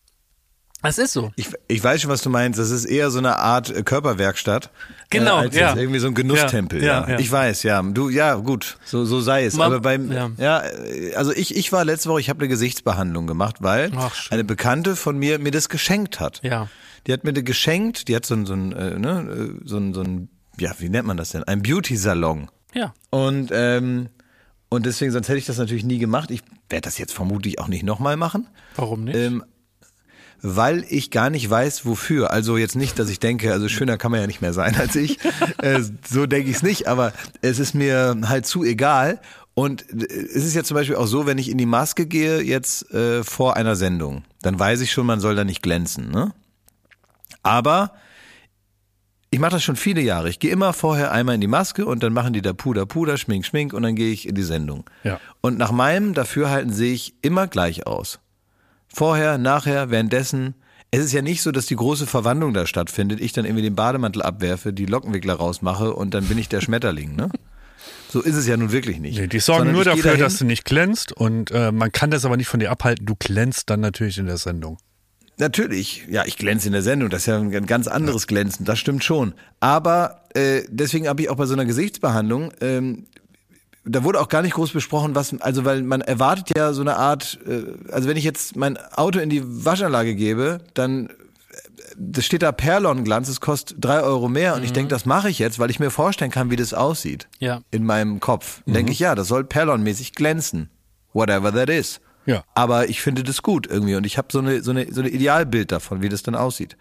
Das ist so. Ich, ich weiß schon, was du meinst. Das ist eher so eine Art äh, Körperwerkstatt. Genau, äh, als ja. irgendwie so ein Genusstempel. Ja, Ja, ja. Ich weiß, ja. Du, ja, gut. So, so sei es. Man- Aber beim, ja. ja. äh, also ich, ich war letzte Woche, ich habe eine Gesichtsbehandlung gemacht, weil Ach, eine Bekannte von mir mir das geschenkt hat. Ja. Die hat mir das geschenkt. Die hat so ein, so ein, äh, ne, äh, so ein, so ein, ja, wie nennt man das denn? Ein Beauty-Salon. Ja. Und, ähm, und deswegen, sonst hätte ich das natürlich nie gemacht. Ich werde das jetzt vermutlich auch nicht nochmal machen. Warum nicht? Ähm, weil ich gar nicht weiß, wofür. Also jetzt nicht, dass ich denke, also schöner kann man ja nicht mehr sein als ich. [laughs] äh, so denke ich es nicht, aber es ist mir halt zu egal. Und äh, es ist ja zum Beispiel auch so, wenn ich in die Maske gehe, jetzt äh, vor einer Sendung, dann weiß ich schon, man soll da nicht glänzen. Ne? Aber ich mache das schon viele Jahre. Ich gehe immer vorher einmal in die Maske und dann machen die da Puder, Puder, Schmink, Schmink und dann gehe ich in die Sendung. Ja. Und nach meinem Dafürhalten sehe ich immer gleich aus. Vorher, nachher, währenddessen. Es ist ja nicht so, dass die große Verwandlung da stattfindet, ich dann irgendwie den Bademantel abwerfe, die Lockenwickler rausmache und dann bin ich der Schmetterling, ne? So ist es ja nun wirklich nicht. Nee, die sorgen Sondern nur dafür, dahin- dass du nicht glänzt und äh, man kann das aber nicht von dir abhalten. Du glänzt dann natürlich in der Sendung. Natürlich, ja, ich glänze in der Sendung, das ist ja ein ganz anderes Glänzen, das stimmt schon. Aber äh, deswegen habe ich auch bei so einer Gesichtsbehandlung, ähm, da wurde auch gar nicht groß besprochen, was, also weil man erwartet ja so eine Art, äh, also wenn ich jetzt mein Auto in die Waschanlage gebe, dann äh, das steht da Perlon-Glanz, es kostet drei Euro mehr und ich denke, das mache ich jetzt, weil ich mir vorstellen kann, wie das aussieht Ja. in meinem Kopf. Mhm. Denke ich, ja, das soll Perlon-mäßig glänzen. Whatever that is. Ja. Aber ich finde das gut irgendwie und ich habe so eine, so eine, so ein Idealbild davon, wie das dann aussieht.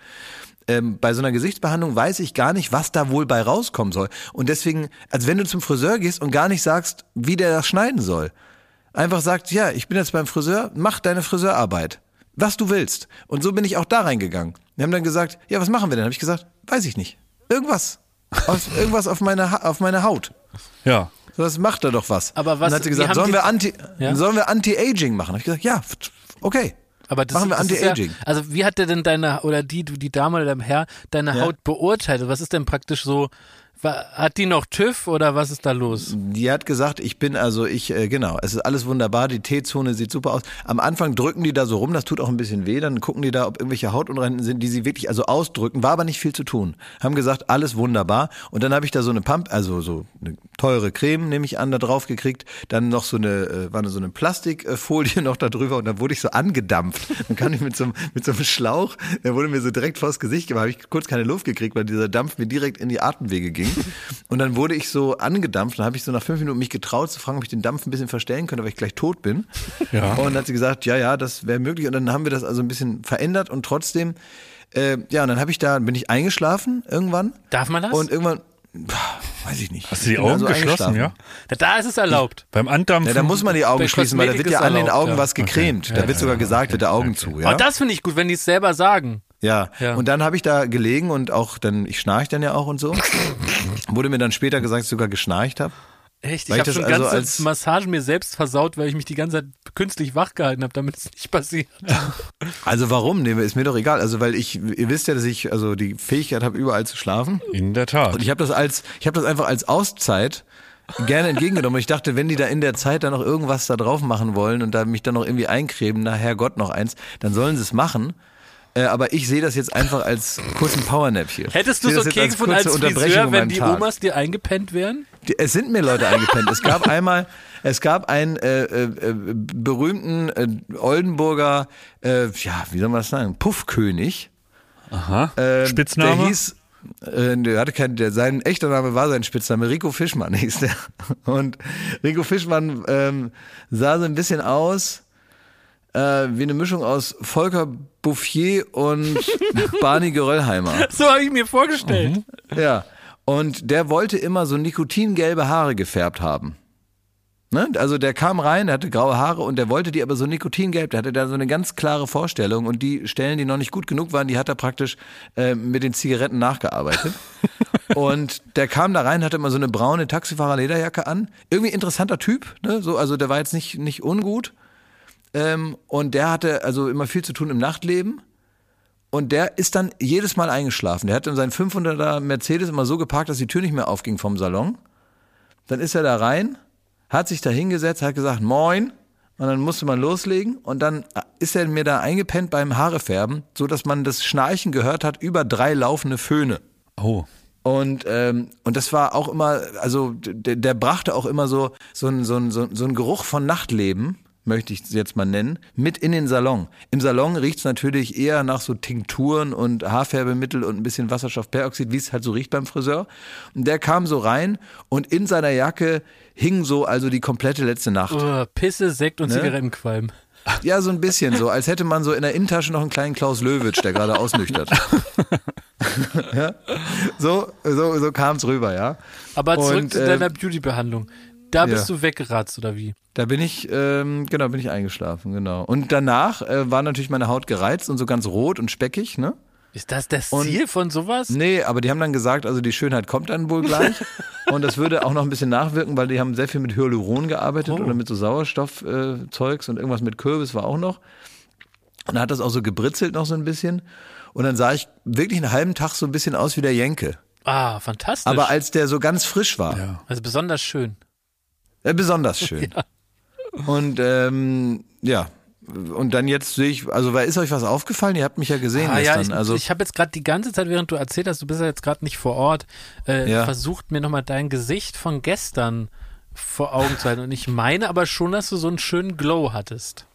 Ähm, bei so einer Gesichtsbehandlung weiß ich gar nicht, was da wohl bei rauskommen soll. Und deswegen, als wenn du zum Friseur gehst und gar nicht sagst, wie der das schneiden soll. Einfach sagt, ja, ich bin jetzt beim Friseur, mach deine Friseurarbeit. Was du willst. Und so bin ich auch da reingegangen. Die haben dann gesagt, ja, was machen wir denn? Habe ich gesagt, weiß ich nicht. Irgendwas. Auf, irgendwas auf meine, Ha- auf meine Haut. Ja. Das macht da doch was. Aber was- Und dann hat sie gesagt, sollen wir Anti, Ja? sollen wir Anti-Aging machen? Hab ich gesagt, ja, okay. Aber das, Machen wir Anti-Aging. Ja, also wie hat der denn deine, oder die, die Dame oder dein Herr, deine Ja. Haut beurteilt? Was ist denn praktisch so, hat die noch TÜV oder was ist da los? Die hat gesagt, ich bin also, ich, äh, genau, es ist alles wunderbar, die T-Zone sieht super aus. Am Anfang drücken die da so rum, das tut auch ein bisschen weh, dann gucken die da, ob irgendwelche Hautunreinheiten sind, die sie wirklich also ausdrücken, war aber nicht viel zu tun. Haben gesagt, alles wunderbar. Und dann habe ich da so eine Pump, also so eine teure Creme, nehme ich an, da drauf gekriegt, dann noch so eine, äh, war so eine Plastikfolie noch da drüber und dann wurde ich so angedampft. Dann kann ich mit so, mit so einem Schlauch, der wurde mir so direkt vors Gesicht gemacht, habe ich kurz keine Luft gekriegt, weil dieser Dampf mir direkt in die Atemwege ging. Und dann wurde ich so angedampft, dann habe ich so nach fünf Minuten mich getraut zu fragen, ob ich den Dampf ein bisschen verstellen könnte, weil ich gleich tot bin. Ja. Und dann hat sie gesagt, ja, ja, das wäre möglich. Und dann haben wir das also ein bisschen verändert und trotzdem, äh, ja, und dann habe ich da, bin ich eingeschlafen irgendwann. Darf man das? Und irgendwann, weiß ich nicht. Hast du die Augen also geschlossen, ja? Da, da ist es erlaubt. Beim Andampfen. Ja, da muss man die Augen schließen, weil da wird ja ist an den erlaubt, Augen ja. was gecremt. Da wird sogar gesagt, wird der Augen zu, ja. Aber das finde ich gut, wenn die es selber sagen. Ja. Ja. und dann habe ich da gelegen und auch dann, ich schnarch dann ja auch und so. Wurde mir dann später gesagt, dass ich sogar geschnarcht habe. Echt? Ich habe das schon also ganze als- Massagen mir selbst versaut, weil ich mich die ganze Zeit künstlich wach gehalten habe, damit es nicht passiert. [laughs] Also warum? Nee, ist mir doch egal. Also weil ich, ihr wisst ja, dass ich also die Fähigkeit habe, überall zu schlafen. In der Tat. Und ich habe das als, ich habe das einfach als Auszeit gerne entgegengenommen. Ich dachte, wenn die da in der Zeit dann noch irgendwas da drauf machen wollen und da mich dann noch irgendwie eincremen, na Herrgott noch eins, dann sollen sie es machen. Äh, aber ich sehe das jetzt einfach als kurzen Powernap hier. Hättest du okay jetzt gefunden als Friseur, wenn die Tag. Omas dir eingepennt wären? Die- Es sind mir Leute eingepennt. Es gab [laughs] einmal, es gab einen äh, äh, äh, berühmten äh, Oldenburger, äh, ja, wie soll man das sagen, Puffkönig. Aha. Ähm, Spitzname? Der hieß, der hatte kein, der, sein echter Name war sein Spitzname, Rico Fischmann [laughs] hieß der. Und Rico Fischmann ähm, sah so ein bisschen aus äh, wie eine Mischung aus Volker Bouffier und [laughs] Barney Geröllheimer. So habe ich mir vorgestellt. Ja. Und der wollte immer so nikotingelbe Haare gefärbt haben. Ne? Also der kam rein, der hatte graue Haare und der wollte die aber so nikotingelb. Der hatte da so eine ganz klare Vorstellung und die Stellen, die noch nicht gut genug waren, die hat er praktisch äh, mit den Zigaretten nachgearbeitet. [laughs] und der kam da rein, hatte immer so eine braune Taxifahrer-Lederjacke an. Irgendwie interessanter Typ, ne? So, also der war jetzt nicht, nicht ungut. Ähm, und der hatte also immer viel zu tun im Nachtleben. Und der ist dann jedes Mal eingeschlafen. Der hat in seinen 500er Mercedes immer so geparkt, dass die Tür nicht mehr aufging vom Salon. Dann ist er da rein, hat sich da hingesetzt, hat gesagt, moin. Und dann musste man loslegen. Und dann ist er mir da eingepennt beim Haarefärben, so dass man das Schnarchen gehört hat über drei laufende Föhne. Oh. Und, ähm, und das war auch immer, also der, der brachte auch immer so, so ein, so, ein, so, ein- so ein Geruch von Nachtleben, möchte ich es jetzt mal nennen, mit in den Salon. Im Salon riecht's natürlich eher nach so Tinkturen und Haarfärbemittel und ein bisschen Wasserstoffperoxid, wie es halt so riecht beim Friseur. Und der kam so rein und in seiner Jacke hing so also die komplette letzte Nacht. Oh, Pisse, Sekt und Ne? Zigarettenqualm. [laughs] Ja, so ein bisschen so, als hätte man so in der Innentasche noch einen kleinen Klaus Löwitsch, der gerade ausnüchtert. [laughs] [laughs] ja? So, so, so kam's rüber, ja. Aber zurück Und, zu äh, deiner Beauty-Behandlung. Da bist ja. du weggeratzt, oder wie? Da bin ich, ähm, genau, bin ich eingeschlafen, genau. Und danach äh, war natürlich meine Haut gereizt und so ganz rot und speckig, ne? Ist das das Und- Ziel von sowas? Nee, aber die haben dann gesagt, also die Schönheit kommt dann wohl gleich. [laughs] und das würde auch noch ein bisschen nachwirken, weil die haben sehr viel mit Hyaluron gearbeitet Oh. oder mit so Sauerstoffzeugs äh, Zeugs und irgendwas mit Kürbis war auch noch. Und dann hat das auch so gebritzelt noch so ein bisschen. Und dann sah ich wirklich einen halben Tag so ein bisschen aus wie der Jenke. Ah, fantastisch. Aber als der so ganz frisch war. Ja. also besonders schön. Äh, besonders [laughs] schön. Und ähm, ja. Und dann jetzt sehe ich, also weil ist euch was aufgefallen? Ihr habt mich ja gesehen Ah, ja, gestern. ich, also ich habe jetzt gerade die ganze Zeit, während du erzählt hast, du bist ja jetzt gerade nicht vor Ort, äh, Ja. versucht mir nochmal dein Gesicht von gestern vor Augen zu halten. Und ich meine aber schon, dass du so einen schönen Glow hattest.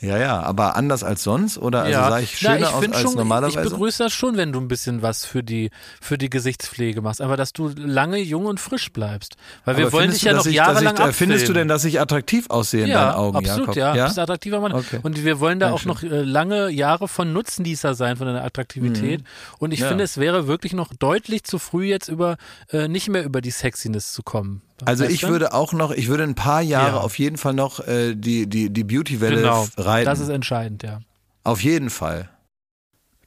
Ja, ja, aber anders als sonst? Oder also ja, sah ich Na, schöner aus als schon, normalerweise? Ich begrüße das schon, wenn du ein bisschen was für die, für die Gesichtspflege machst. Aber dass du lange jung und frisch bleibst. Weil wir Aber wollen dich ja du, noch ich- jahrelang ich, äh, Findest du denn, dass ich attraktiv aussehe in ja, deinen Augen, absolut, Jakob? ja. ja? Bist attraktiver Mann. Okay. Und wir wollen da auch noch äh, lange Jahre von Nutznießer sein, von deiner Attraktivität. Und ich Mhm. Ja. finde, es wäre wirklich noch deutlich zu früh, jetzt über äh, nicht mehr über die Sexiness zu kommen. Also ich würde auch noch, ich würde ein paar Jahre Ja. auf jeden Fall noch äh, die, die, die Beauty-Welle genau, reiten. das ist entscheidend, ja. auf jeden Fall.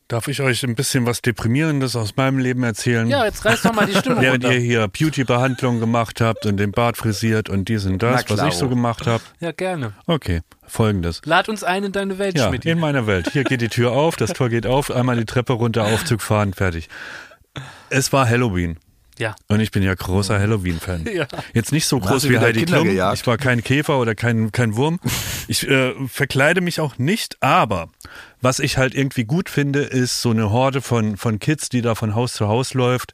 Darf ich euch ein bisschen was Deprimierendes aus meinem Leben erzählen? Ja, jetzt reiß doch mal die Stimme [laughs] Während runter. ihr hier Beauty-Behandlung gemacht habt und den Bart frisiert und dies und das, was ich so gemacht habe. Ja, gerne. Okay, folgendes. Lad uns ein in deine Welt, Ja, Schmidt. in meiner Welt. Hier geht die Tür auf, das Tor geht auf, einmal die Treppe runter, Aufzug fahren, fertig. Es war Halloween. Ja. Und ich bin ja großer Halloween-Fan. [laughs] Ja. Jetzt nicht so groß wie Heidi Kinder Klum. gejagt? Ich war kein Käfer oder kein, kein Wurm. Ich äh, verkleide mich auch nicht, aber was ich halt irgendwie gut finde, ist so eine Horde von, von Kids, die da von Haus zu Haus läuft.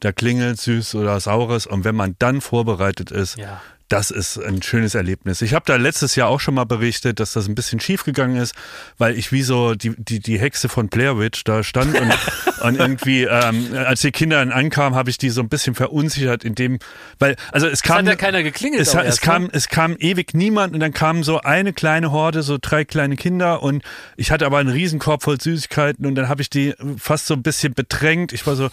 Da klingelt süß oder saures und wenn man dann vorbereitet ist, Ja. Das ist ein schönes Erlebnis. Ich habe da letztes Jahr auch schon mal berichtet, dass das ein bisschen schief gegangen ist, weil ich wie so die, die, die Hexe von Blair Witch da stand und, [laughs] und irgendwie, ähm, als die Kinder dann ankamen, habe ich die so ein bisschen verunsichert, indem, weil, also es Es kam. hat ja keiner geklingelt. Es, es, erst, kam, ne? es kam ewig niemand und dann kam so eine kleine Horde, so drei kleine Kinder und ich hatte aber einen Riesenkorb voll Süßigkeiten und dann habe ich die fast so ein bisschen bedrängt. Ich war so,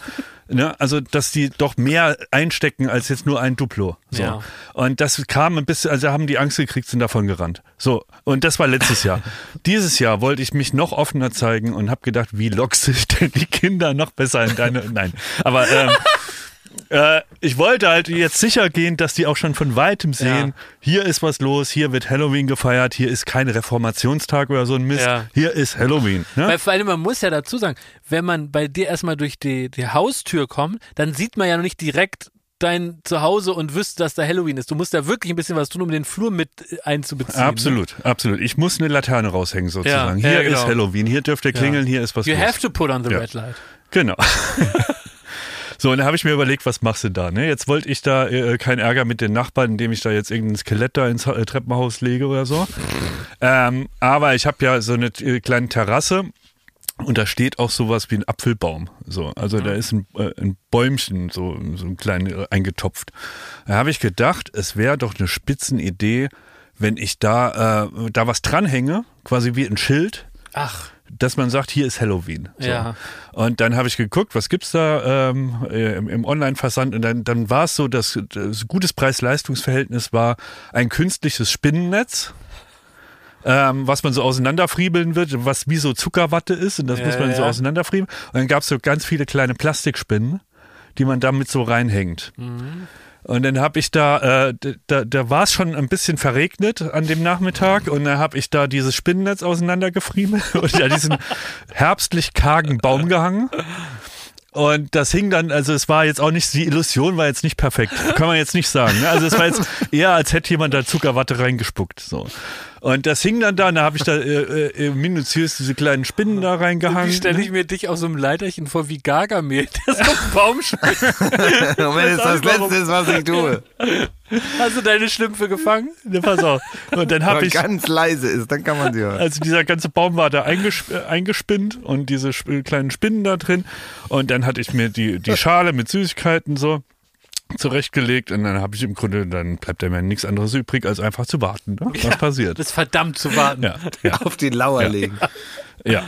ne, also dass die doch mehr einstecken als jetzt nur ein Duplo. So. Ja. Und das kam ein bisschen, also haben die Angst gekriegt, sind davon gerannt. So, und das war letztes Jahr. [laughs] Dieses Jahr wollte ich mich noch offener zeigen und habe gedacht, wie lockst ich denn die Kinder noch besser in deine, nein, aber ähm, [laughs] äh, ich wollte halt jetzt sicher gehen, dass die auch schon von weitem sehen, hier ist was los, hier wird Halloween gefeiert, hier ist kein Reformationstag oder so ein Mist, Ja. hier ist Halloween. Ne? Weil vor allem, man muss ja dazu sagen, wenn man bei dir erstmal durch die, die Haustür kommt, dann sieht man ja noch nicht direkt dein Zuhause und wüsste, dass da Halloween ist. Du musst ja wirklich ein bisschen was tun, um den Flur mit einzubeziehen. Absolut, absolut. Ich muss eine Laterne raushängen sozusagen. Ja, hier ja, genau. ist Halloween, hier dürft ihr klingeln, hier ist was Ne? You los. have to put on the Ja. red light. Genau. [laughs] So, und da habe ich mir überlegt, was machst du da? Ne? Jetzt wollte ich da äh, keinen Ärger mit den Nachbarn, indem ich da jetzt irgendein Skelett da ins äh, Treppenhaus lege oder so. Ähm, aber ich habe ja so eine äh, kleine Terrasse und da steht auch sowas wie ein Apfelbaum. So, also da ist ein, äh, ein Bäumchen, so, so ein klein äh, eingetopft. Da habe ich gedacht, es wäre doch eine Spitzenidee, wenn ich da, äh, da was dranhänge, quasi wie ein Schild, Ach, dass man sagt, hier ist Halloween. So. Ja. Und dann habe ich geguckt, was gibt's da ähm, äh, im, im Online-Versand und dann, dann war es so, dass das gutes Preis-Leistungs-Verhältnis war ein künstliches Spinnennetz. Ähm, was man so auseinanderfriebeln wird, was wie so Zuckerwatte ist und das Ja, muss man so ja. auseinanderfriebeln. Und dann gab's so ganz viele kleine Plastikspinnen, die man damit so reinhängt. Mhm. Und dann habe ich da, äh, da, da war es schon ein bisschen verregnet an dem Nachmittag und dann habe ich da dieses Spinnennetz auseinandergefriemelt [laughs] und an diesen herbstlich kargen Baum gehangen. Und das hing dann, also es war jetzt auch nicht, die Illusion war jetzt nicht perfekt, kann man jetzt nicht sagen. Ne? Also es war jetzt eher, als hätte jemand da Zuckerwatte reingespuckt. So. Und das hing dann da, und da habe ich da äh, äh, minutiös diese kleinen Spinnen da reingehangen. wie stelle ich mir dich auf so einem Leiterchen vor wie Gargamel, [laughs] der so einen Baum springt. Und wenn es das warum. Letzte ist, was ich tue, Hast du deine Schlümpfe gefangen? [laughs] Ne, pass auf. Und dann habe ich, ganz leise ist, dann kann man sie hören. Also dieser ganze Baum war da eingesp äh, eingespinnt und diese sp kleinen Spinnen da drin. Und dann hatte ich mir die, die Schale mit Süßigkeiten so zurechtgelegt und dann habe ich im Grunde, dann bleibt ja mir nichts anderes übrig, als einfach zu warten, ne? was passiert. Das ist verdammt zu warten. Ja, ja, [laughs] Auf die Lauer Ja. legen. [laughs] ja.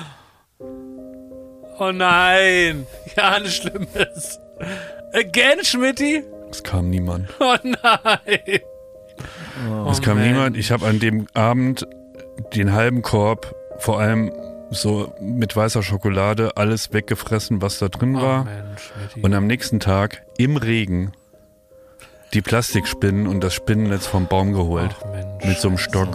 Oh nein. Ja, ein Schlimmes. Again, Schmidti? Es kam niemand. Oh nein. Es kam man. niemand. Ich habe an dem Abend den halben Korb, vor allem so mit weißer Schokolade, alles weggefressen, was da drin Oh war. Mensch. Und am nächsten Tag im Regen die Plastikspinnen und das Spinnennetz vom Baum geholt. Ach Mensch. Mit so einem Stock.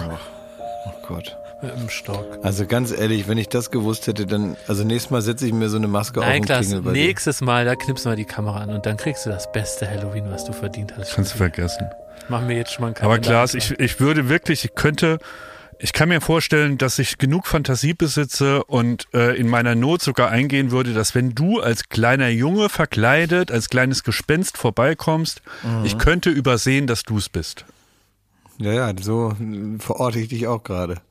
Oh Gott. Mit dem Stock. Also ganz ehrlich, wenn ich das gewusst hätte, dann, also nächstes Mal setze ich mir so eine Maske auf Nein, und Klaas, klingel bei dir. nächstes Mal, da knipsen wir die Kamera an und dann kriegst du das beste Halloween, was du verdient hast. Kannst du vergessen. Ich mach mir jetzt schon mal einen Aber Kalender. Klaas, ich, ich würde wirklich, ich könnte, ich kann mir vorstellen, dass ich genug Fantasie besitze und äh, in meiner Not sogar eingehen würde, dass wenn du als kleiner Junge verkleidet, als kleines Gespenst vorbeikommst, Mhm. ich könnte übersehen, dass du es bist. Ja, ja, so verorte ich dich auch gerade.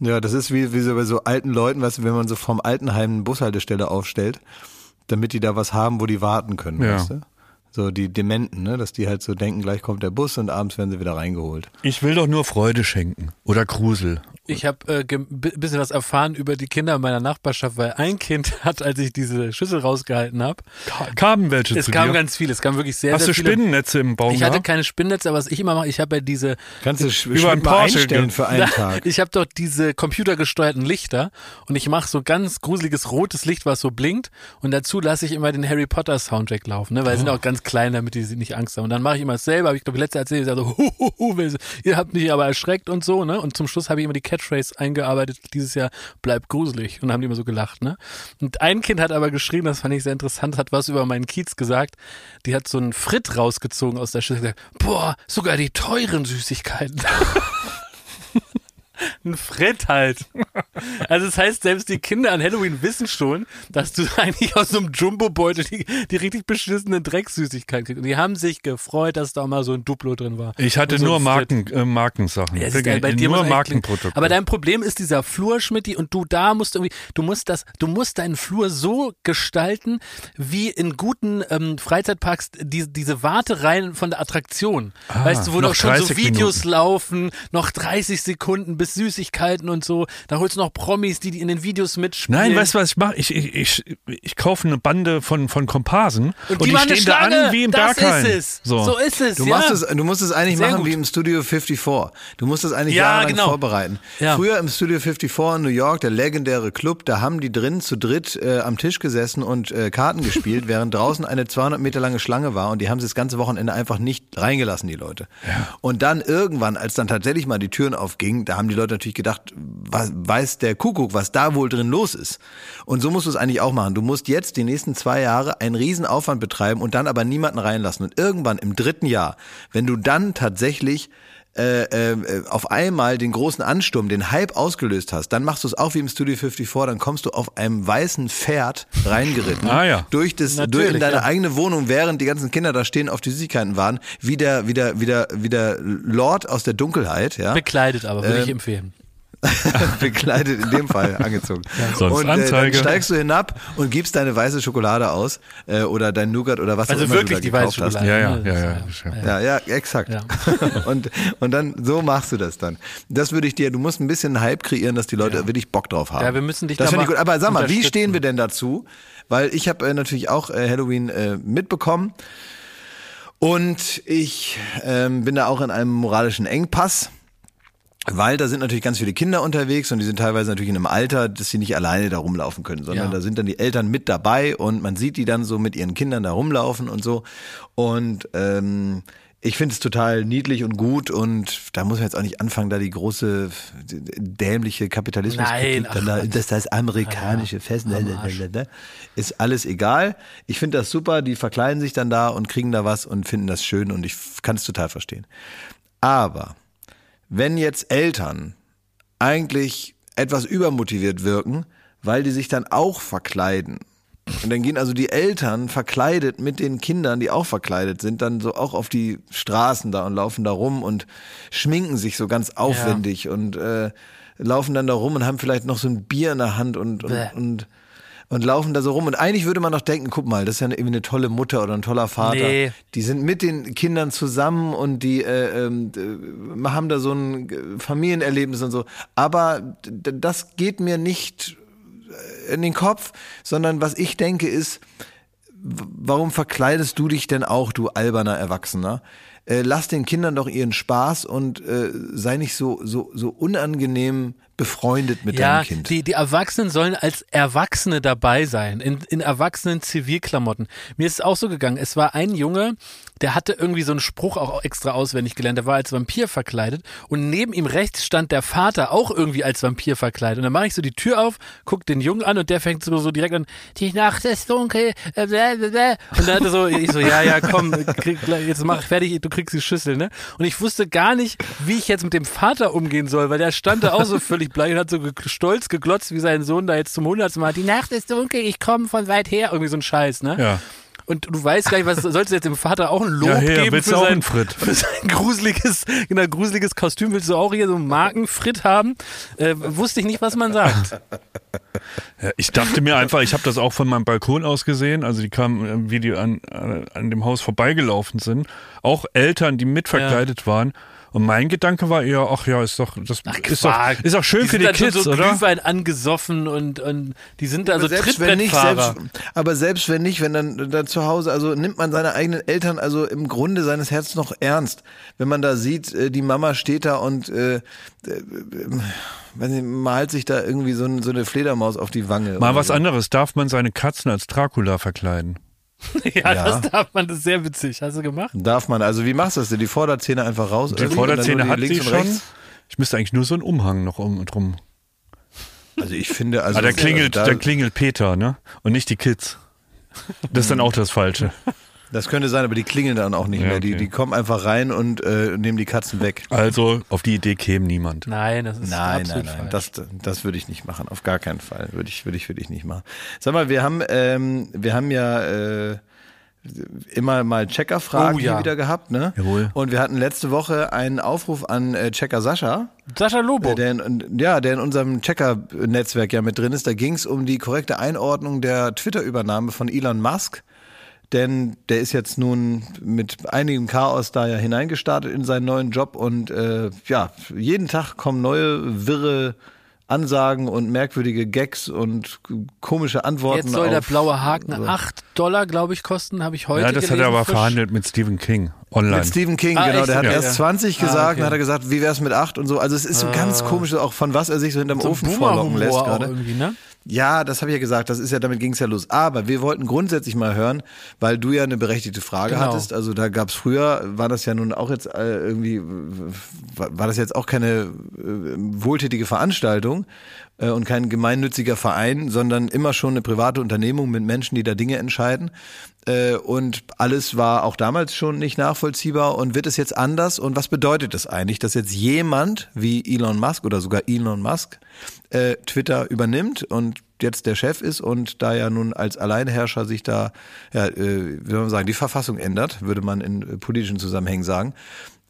Ja, das ist wie, wie so bei so alten Leuten, weißt du, wenn man so vom Altenheim eine Bushaltestelle aufstellt, damit die da was haben, wo die warten können, Ja. weißt du? So die Dementen, ne? dass die halt so denken, gleich kommt der Bus und abends werden sie wieder reingeholt. Ich will doch nur Freude schenken. Oder Grusel. Ich habe äh, ein bisschen was erfahren über die Kinder in meiner Nachbarschaft, weil ein Kind [laughs] hat, als ich diese Schüssel rausgehalten habe, Ka kamen welche es zu kam dir? ganz viel, es kam wirklich sehr, Hast sehr du viele. Spinnennetze im Baum Ich hatte keine Spinnnetze, aber was ich immer mache, ich habe ja diese Kannst du sch Über einen mal Porsche einstellen für einen [laughs] Tag. Ich habe doch diese computergesteuerten Lichter und ich mache so ganz gruseliges rotes Licht, was so blinkt und dazu lasse ich immer den Harry Potter Soundtrack laufen, ne? weil sie sind auch ganz klein, damit die nicht Angst haben. Und dann mache ich immer selber, habe ich glaube letzte erzählt, ich sag so, hu, hu, hu, ihr habt mich aber erschreckt und so, ne? Und zum Schluss habe ich immer die Catchphrase eingearbeitet, dieses Jahr bleibt gruselig und dann haben die immer so gelacht, ne? Und ein Kind hat aber geschrieben, das fand ich sehr interessant, hat was über meinen Kiez gesagt. Die hat so einen Fritt rausgezogen aus der Schüssel und gesagt, boah, sogar die teuren Süßigkeiten. [laughs] [laughs] Ein Fritt halt. Also das heißt, selbst die Kinder an Halloween wissen schon, dass du [laughs] eigentlich aus so einem Jumbo-Beutel die, die richtig beschissenen Drecksüßigkeiten kriegst. Und die haben sich gefreut, dass da mal so ein Duplo drin war. Ich hatte so nur Marken, äh, Markensachen. ja, ist Wirklich, bei dir nur. Markenprodukte. Aber dein Problem ist dieser Flur, Schmidti, und du da musst irgendwie, du musst das, du musst deinen Flur so gestalten, wie in guten ähm, Freizeitparks die, diese Wartereihen von der Attraktion. Ah, weißt du, wo noch noch schon so 30 Videos Minuten. laufen, noch 30 Sekunden bis Süßigkeiten und so. Da holst du noch Promis, die, die in den Videos mitspielen. Nein, weißt du, was ich mache? Ich, ich, ich, ich kaufe eine Bande von, von Komparsen und, die, die, stehen da Schlange. an wie im das Berghain. ist es. So. So, ist es. Du, ja. machst es, du musst es eigentlich Sehr machen gut. wie im Studio 54. Du musst es eigentlich Ja, jahrelang genau. vorbereiten. Ja. Früher im Studio 54 in New York, der legendäre Club, da haben die drin zu dritt äh, am Tisch gesessen und äh, Karten gespielt, [laughs] während draußen eine 200 Meter lange Schlange war und die haben sie das ganze Wochenende einfach nicht reingelassen, die Leute. Und dann irgendwann, als dann tatsächlich mal die Türen aufgingen, da haben die Leute natürlich gedacht, was, weiß der Kuckuck, was da wohl drin los ist. Und so musst du es eigentlich auch machen. Du musst jetzt die nächsten zwei Jahre einen riesen Aufwand betreiben und dann aber niemanden reinlassen. Und irgendwann im dritten Jahr, wenn du dann tatsächlich äh, äh, auf einmal den großen Ansturm, den Hype ausgelöst hast, dann machst du es auch wie im Studio 54, dann kommst du auf einem weißen Pferd reingeritten Ah, ja. durch das durch in deine ja. eigene Wohnung, während die ganzen Kinder da stehen, auf die Süßigkeiten waren, wie der, wie der, wie der, wie der Lord aus der Dunkelheit, ja, Bekleidet aber, würde ich Ähm, empfehlen. [laughs] bekleidet in dem Fall angezogen. Sonst und äh, dann Anzeige. steigst du hinab und gibst deine weiße Schokolade aus äh, oder dein Nougat oder was Also auch immer wirklich du da die weiße gekauft hast. Schokolade. Ja, ja, ne? ja, Das ja, ist Ja, ja, exakt. Ja. [laughs] und, und dann, so machst du das dann. Das würde ich dir, du musst ein bisschen Hype kreieren, dass die Leute wirklich Bock drauf haben. Ja, wir müssen dich das da finde ich gut. Aber sag mal, wie stehen wir denn dazu? Weil ich habe äh, natürlich auch äh, Halloween äh, mitbekommen. Und ich ähm, bin da auch in einem moralischen Engpass. Weil da sind natürlich ganz viele Kinder unterwegs und die sind teilweise natürlich in einem Alter, dass sie nicht alleine da rumlaufen können, sondern Ja. da sind dann die Eltern mit dabei und man sieht die dann so mit ihren Kindern da rumlaufen und so. Und ähm, ich finde es total niedlich und gut und da muss man jetzt auch nicht anfangen, da die große dämliche Kapitalismus Nein, ach da, das das amerikanische Fest, ne, ne, ne, ne, ist alles egal. Ich finde das super, die verkleiden sich dann da und kriegen da was und finden das schön und ich kann es total verstehen. Aber wenn jetzt Eltern eigentlich etwas übermotiviert wirken, weil die sich dann auch verkleiden. Und dann gehen also die Eltern verkleidet mit den Kindern, die auch verkleidet sind, dann so auch auf die Straßen da und laufen da rum und schminken sich so ganz aufwendig und äh, laufen dann da rum und haben vielleicht noch so ein Bier in der Hand und, und, und, und laufen da so rum. Und eigentlich würde man doch denken, guck mal, das ist ja eine, irgendwie eine tolle Mutter oder ein toller Vater. Nee. Die sind mit den Kindern zusammen und die äh, ähm, äh, haben da so ein äh, Familienerlebnis und so. Aber das geht mir nicht äh, in den Kopf, sondern was ich denke ist, warum verkleidest du dich denn auch, du alberner Erwachsener? Äh, lass den Kindern doch ihren Spaß und äh, sei nicht so, so, so unangenehm befreundet mit Ja, deinem Kind. die, die Erwachsenen sollen als Erwachsene dabei sein, in, in erwachsenen Zivilklamotten. Mir ist es auch so gegangen, es war ein Junge, der hatte irgendwie so einen Spruch auch extra auswendig gelernt, der war als Vampir verkleidet und neben ihm rechts stand der Vater auch irgendwie als Vampir verkleidet. Und dann mache ich so die Tür auf, guck den Jungen an und der fängt so, so direkt an, die Nacht ist dunkel, äh, bläh, bläh, und dann hatte so, ich so, ja, ja, komm, krieg, jetzt mach fertig, du kriegst die Schüssel, ne? Und ich wusste gar nicht, wie ich jetzt mit dem Vater umgehen soll, weil der stand da auch so völlig bleich und hat so stolz geglotzt, wie sein Sohn da jetzt zum hundertsten Mal, die Nacht ist dunkel, ich komme von weit her, irgendwie so ein Scheiß, ne? Ja. Und du weißt gar nicht, was sollst du jetzt dem Vater auch ein Lob Ja, her, geben willst für du auch sein, für sein gruseliges, genau, gruseliges Kostüm? Willst du auch hier so einen Markenfritt haben? Äh, wusste ich nicht, was man sagt. [laughs] Ja, ich dachte mir einfach, ich habe das auch von meinem Balkon aus gesehen, also die kamen, äh, wie die an, äh, an dem Haus vorbeigelaufen sind, auch Eltern, die mitverkleidet waren. Und mein Gedanke war eher, ach ja, ist doch, das ist doch, ist doch schön für sind die dann schon Kids, so oder? Glühwein angesoffen und, und die sind da so selbst wenn nicht, Trittbrettfahrer. selbst, aber selbst wenn nicht, wenn dann, dann zu Hause, also nimmt man seine eigenen Eltern also im Grunde seines Herzens noch ernst. Wenn man da sieht, äh, die Mama steht da und äh, äh, weiß nicht, malt sich da irgendwie so, ein, so eine Fledermaus auf die Wange. Mal was so. anderes, darf man seine Katzen als Dracula verkleiden? Ja, [laughs] Ja. das darf man, das ist sehr witzig. Hast du gemacht? Darf man, also wie machst du das denn? Die Vorderzähne einfach raus? Die dann Vorderzähne hat sie schon. Ich müsste eigentlich nur so einen Umhang noch um und drum. Also ich finde, also Ah, da klingelt, da, da klingelt Peter, ne? Und nicht die Kids. Das ist dann auch das Falsche. Das könnte sein, aber die klingeln dann auch nicht Ja, mehr. Die, okay. die kommen einfach rein und äh, nehmen die Katzen weg. Also auf die Idee käme niemand. Nein, das ist Nein, absolut nein, nein, falsch. das, das würde ich nicht machen, auf gar keinen Fall. Würde ich, würde ich, würde ich nicht machen. Sag mal, wir haben, ähm, wir haben ja äh, immer mal Checker-Fragen Oh, ja. hier wieder gehabt, ne? Jawohl. Und wir hatten letzte Woche einen Aufruf an äh, Checker Sascha, Sascha Lobo. äh, der in, ja, der in unserem Checker-Netzwerk ja mit drin ist. Da ging es um die korrekte Einordnung der Twitter-Übernahme von Elon Musk. Denn der ist jetzt nun mit einigem Chaos da ja hineingestartet in seinen neuen Job und äh, ja, jeden Tag kommen neue wirre Ansagen und merkwürdige Gags und komische Antworten. Jetzt soll der auf- blaue Haken so. 8 Dollar, glaube ich, kosten, habe ich heute Ja, das hat gelesen. er aber frisch. verhandelt mit Stephen King online. Mit Stephen King, Ah, genau. echt? Der hat Ja. erst Ja. 20 Ah, gesagt, okay. dann hat er gesagt, wie wär's mit 8 und so. Also es ist so ganz komisch, auch von was er sich so hinterm So Ofen vorlocken lässt gerade. irgendwie, ne? Ja, das habe ich ja gesagt, das ist ja, damit ging es ja los. Aber wir wollten grundsätzlich mal hören, weil du ja eine berechtigte Frage Genau. hattest. Also da gab's früher, war das ja nun auch jetzt äh, irgendwie, war das jetzt auch keine äh, wohltätige Veranstaltung äh, und kein gemeinnütziger Verein, sondern immer schon eine private Unternehmung mit Menschen, die da Dinge entscheiden. Und alles war auch damals schon nicht nachvollziehbar und wird es jetzt anders? Und was bedeutet das eigentlich, dass jetzt jemand wie Elon Musk oder sogar Elon Musk äh, Twitter übernimmt und jetzt der Chef ist und da ja nun als Alleinherrscher sich da, ja, äh, wie soll man sagen, die Verfassung ändert, würde man in äh, politischen Zusammenhängen sagen.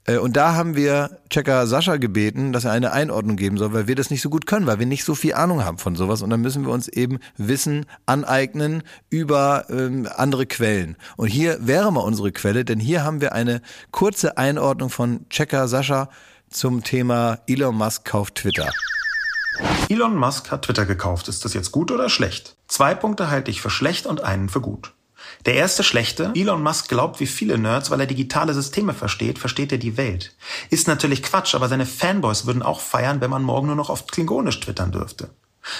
Äh, Und da haben wir Checker Sascha gebeten, dass er eine Einordnung geben soll, weil wir das nicht so gut können, weil wir nicht so viel Ahnung haben von sowas. Und dann müssen wir uns eben Wissen aneignen über ähm, andere Quellen. Und hier wäre mal unsere Quelle, denn hier haben wir eine kurze Einordnung von Checker Sascha zum Thema Elon Musk kauft Twitter. Elon Musk hat Twitter gekauft. Ist das jetzt gut oder schlecht? Zwei Punkte halte ich für schlecht und einen für gut. Der erste schlechte, Elon Musk glaubt wie viele Nerds, weil er digitale Systeme versteht, versteht er die Welt. Ist natürlich Quatsch, aber seine Fanboys würden auch feiern, wenn man morgen nur noch auf Klingonisch twittern dürfte.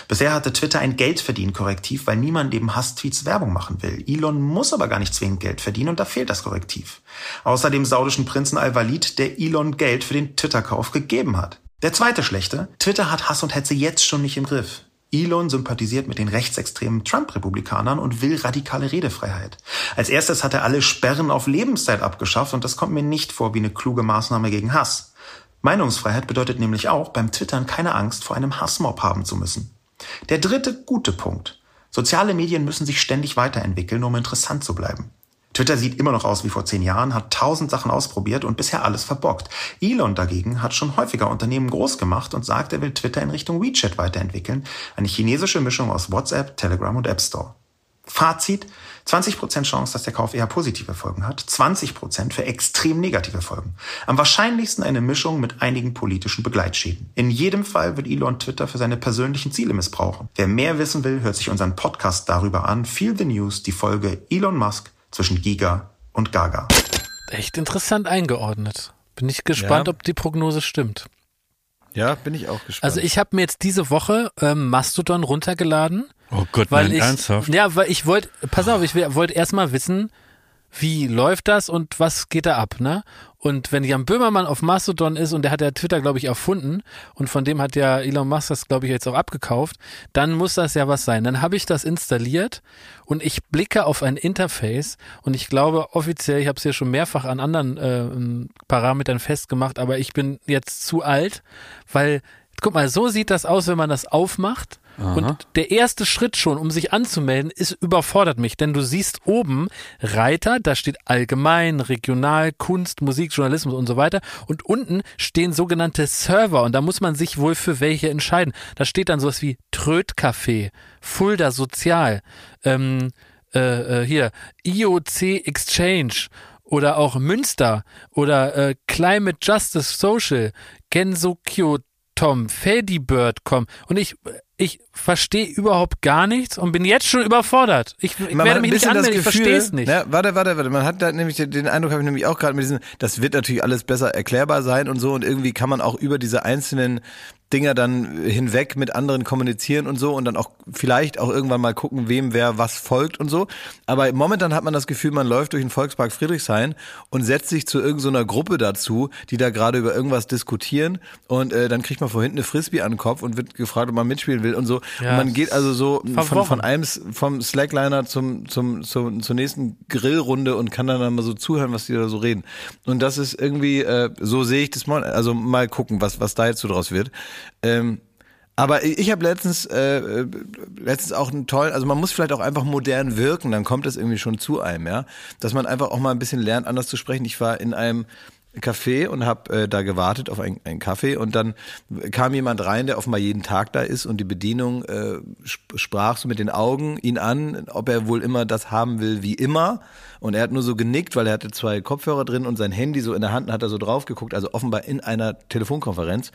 Bisher hatte Twitter ein Geldverdienen-Korrektiv, weil niemand neben Hasstweets Werbung machen will. Elon muss aber gar nicht zwingend Geld verdienen und da fehlt das Korrektiv. Außer dem saudischen Prinzen Al-Walid, der Elon Geld für den Twitter-Kauf gegeben hat. Der zweite schlechte, Twitter hat Hass und Hetze jetzt schon nicht im Griff. Elon sympathisiert mit den rechtsextremen Trump-Republikanern und will radikale Redefreiheit. Als erstes hat er alle Sperren auf Lebenszeit abgeschafft und das kommt mir nicht vor wie eine kluge Maßnahme gegen Hass. Meinungsfreiheit bedeutet nämlich auch, beim Twittern keine Angst vor einem Hassmob haben zu müssen. Der dritte gute Punkt. Soziale Medien müssen sich ständig weiterentwickeln, um interessant zu bleiben. Twitter sieht immer noch aus wie vor zehn Jahren, hat tausend Sachen ausprobiert und bisher alles verbockt. Elon dagegen hat schon häufiger Unternehmen groß gemacht und sagt, er will Twitter in Richtung WeChat weiterentwickeln, eine chinesische Mischung aus WhatsApp, Telegram und App Store. Fazit, 20% Chance, dass der Kauf eher positive Folgen hat, 20% für extrem negative Folgen. Am wahrscheinlichsten eine Mischung mit einigen politischen Begleitschäden. In jedem Fall wird Elon Twitter für seine persönlichen Ziele missbrauchen. Wer mehr wissen will, hört sich unseren Podcast darüber an. Feel the News, die Folge Elon Musk zwischen Giga und Gaga. Echt interessant eingeordnet. Bin ich gespannt, Ja. ob die Prognose stimmt. Ja, bin ich auch gespannt. Also ich habe mir jetzt diese Woche ähm, Mastodon runtergeladen. Oh Gott, weil nein, ich, ernsthaft? Ja, weil ich wollte, pass auf, ich wollte erstmal wissen, wie läuft das und was geht da ab, ne? Und wenn Jan Böhmermann auf Mastodon ist und der hat ja Twitter, glaube ich, erfunden und von dem hat ja Elon Musk das, glaube ich, jetzt auch abgekauft, dann muss das ja was sein. Dann habe ich das installiert und ich blicke auf ein Interface und ich glaube offiziell, ich habe es ja schon mehrfach an anderen äh, Parametern festgemacht, aber ich bin jetzt zu alt, weil, guck mal, so sieht das aus, wenn man das aufmacht Und der erste Schritt schon, um sich anzumelden, ist überfordert mich, denn du siehst oben Reiter, da steht allgemein, regional, Kunst, Musik, Journalismus und so weiter. Und unten stehen sogenannte Server und da muss man sich wohl für welche entscheiden. Da steht dann sowas wie Trödcafé, Fulda Sozial, ähm, äh, äh, hier, IOC Exchange oder auch Münster oder äh, Climate Justice Social, Gensokyo Tom, Fedibird.com und ich ich verstehe überhaupt gar nichts und bin jetzt schon überfordert. Ich, ich werde mich nicht anmelden, ich verstehe es nicht. Ne, warte, warte, warte. Man hat da nämlich den, den Eindruck, habe ich nämlich auch gerade mit diesem, das wird natürlich alles besser erklärbar sein und so und irgendwie kann man auch über diese einzelnen Dinger dann hinweg mit anderen kommunizieren und so und dann auch vielleicht auch irgendwann mal gucken, wem wer was folgt und so. Aber momentan hat man das Gefühl, man läuft durch den Volkspark Friedrichshain und setzt sich zu irgendeiner Gruppe dazu, die da gerade über irgendwas diskutieren und äh, dann kriegt man vor hinten eine Frisbee an den Kopf und wird gefragt, ob man mitspielen will und so. Ja. Und man geht also so von, von einem vom Slackliner zum, zum, zum, zur nächsten Grillrunde und kann dann mal so zuhören, was die da so reden. Und das ist irgendwie, äh, so sehe ich das mal, also mal gucken, was, was da jetzt so draus wird. Ähm, aber ich habe letztens, äh, äh, letztens auch einen tollen, also man muss vielleicht auch einfach modern wirken, dann kommt das irgendwie schon zu einem, ja. Dass man einfach auch mal ein bisschen lernt, anders zu sprechen. Ich war in einem Café und habe äh, da gewartet auf ein- einen Kaffee und dann kam jemand rein, der offenbar jeden Tag da ist und die Bedienung äh, sp sprach so mit den Augen ihn an, ob er wohl immer das haben will wie immer und er hat nur so genickt, weil er hatte zwei Kopfhörer drin und sein Handy so in der Hand hat er so drauf geguckt, also offenbar in einer Telefonkonferenz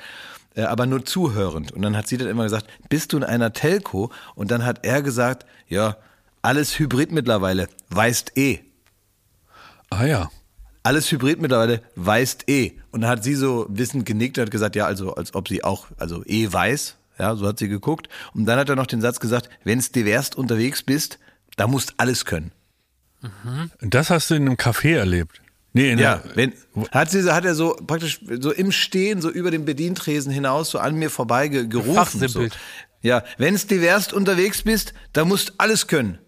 äh, aber nur zuhörend. Und dann hat sie dann immer gesagt, bist du in einer Telco? Und dann hat er gesagt, ja, alles Hybrid mittlerweile, weißt eh. Ah ja. Alles Hybrid mittlerweile, weißt eh. Und dann hat sie so wissend genickt und hat gesagt, ja, also als ob sie auch, also eh weiß. Ja, so hat sie geguckt. Und dann hat er noch den Satz gesagt, wenn's divers unterwegs bist, da musst alles können. Das hast du in einem Café erlebt. Nee, in Ja, wenn, hat sie, hat er so praktisch so im Stehen, so über den Bedientresen hinaus, so an mir vorbei ge, gerufen. So. Ja, wenn's divers unterwegs bist, da musst alles können.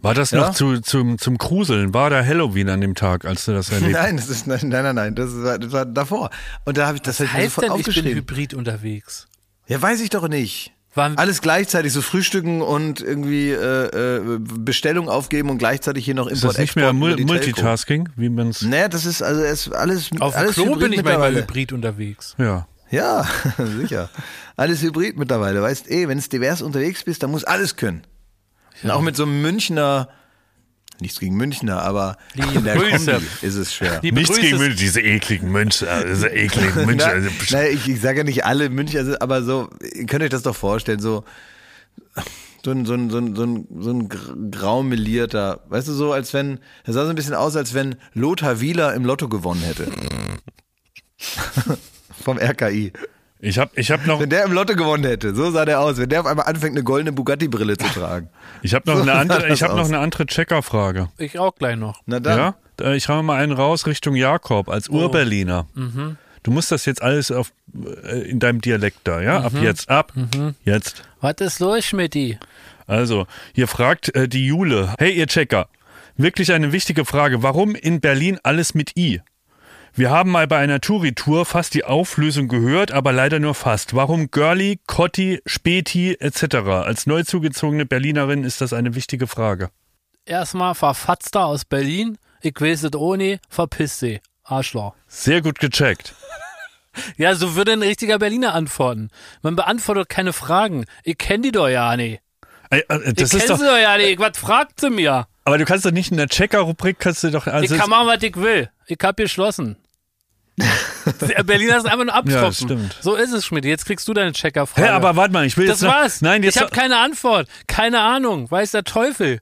war das Ja? noch zu, zum, zum Gruseln? War da Halloween an dem Tag, als du das erlebt hast? Nein, das ist nein, nein, nein, nein, das war, das war davor. Und da habe ich das hab ich mir heißt sofort denn, ich bin aufgeschrieben. hybrid unterwegs? Ja, weiß ich doch nicht. Wann- Alles gleichzeitig, so frühstücken und irgendwie äh, äh, Bestellung aufgeben und gleichzeitig hier noch Ist Import das nicht mehr Export Mul. Multitasking, wie man es. Nee, das ist also es ist alles Auf dem alles Klo bin ich manchmal mittlerweile. hybrid unterwegs. Ja. Ja, [laughs] sicher. Alles Hybrid mittlerweile. Weißt eh, wenn es divers unterwegs bist, dann muss alles können. Und auch mit so einem Münchner, nichts gegen Münchner, aber in der Grüße. Kombi ist es schwer. Liebe Nichts Grüße- gegen München, diese ekligen München, diese ekligen München. [laughs] Na, na, ich, ich sage ja nicht alle Münchner, also, aber so, ihr könnt euch das doch vorstellen, so, so ein, so ein, so ein, so ein, so ein gr- graumelierter, weißt du, so als wenn, das sah so ein bisschen aus, als wenn Lothar Wieler im Lotto gewonnen hätte. [laughs] Vom RKI. Ich habe ich hab noch, Wenn der im Lotto gewonnen hätte, so sah der aus. Wenn der auf einmal anfängt, eine goldene Bugatti-Brille zu tragen. ich hab noch, So eine andere, ich hab noch eine andere Checkerfrage. Ich auch gleich noch. Na dann. Ja? Ich habe mal einen raus Richtung Jakob als Oh. Urberliner. Mhm. Du musst das jetzt alles auf, äh, in deinem Dialekt da, ja? Ab jetzt, ab, jetzt. Was ist los, Schmidti? Also, hier fragt äh, die Jule, hey ihr Checker, wirklich eine wichtige Frage, warum in Berlin alles mit I? Wir haben mal bei einer Touri-Tour fast die Auflösung gehört, aber leider nur fast. Warum Girlie, Cotti, Späti etc.? Als neu zugezogene Berlinerin ist das eine wichtige Frage. Erstmal verfatzt er aus Berlin. Ich weiß es ohne, verpiss sie. Arschloch. Sehr gut gecheckt. [laughs] Ja, so würde ein richtiger Berliner antworten. Man beantwortet keine Fragen. Ich kenn die doch ja nicht. Ey, äh, Ich Das kenn ist doch, sie doch ja nicht. Was fragt sie mir? aber du kannst doch nicht in der Checker-Rubrik, kannst du doch, also ich kann machen, was ich will. Ich hab geschlossen. [laughs] Berliner sind einfach nur abtropfen. Ja, stimmt. So ist es, Schmidt. Jetzt kriegst du deine Checkerfrage. Hä, aber warte mal, ich will das jetzt noch, war's. Nein, jetzt ich habe keine Antwort. Keine Ahnung. Weiß der Teufel.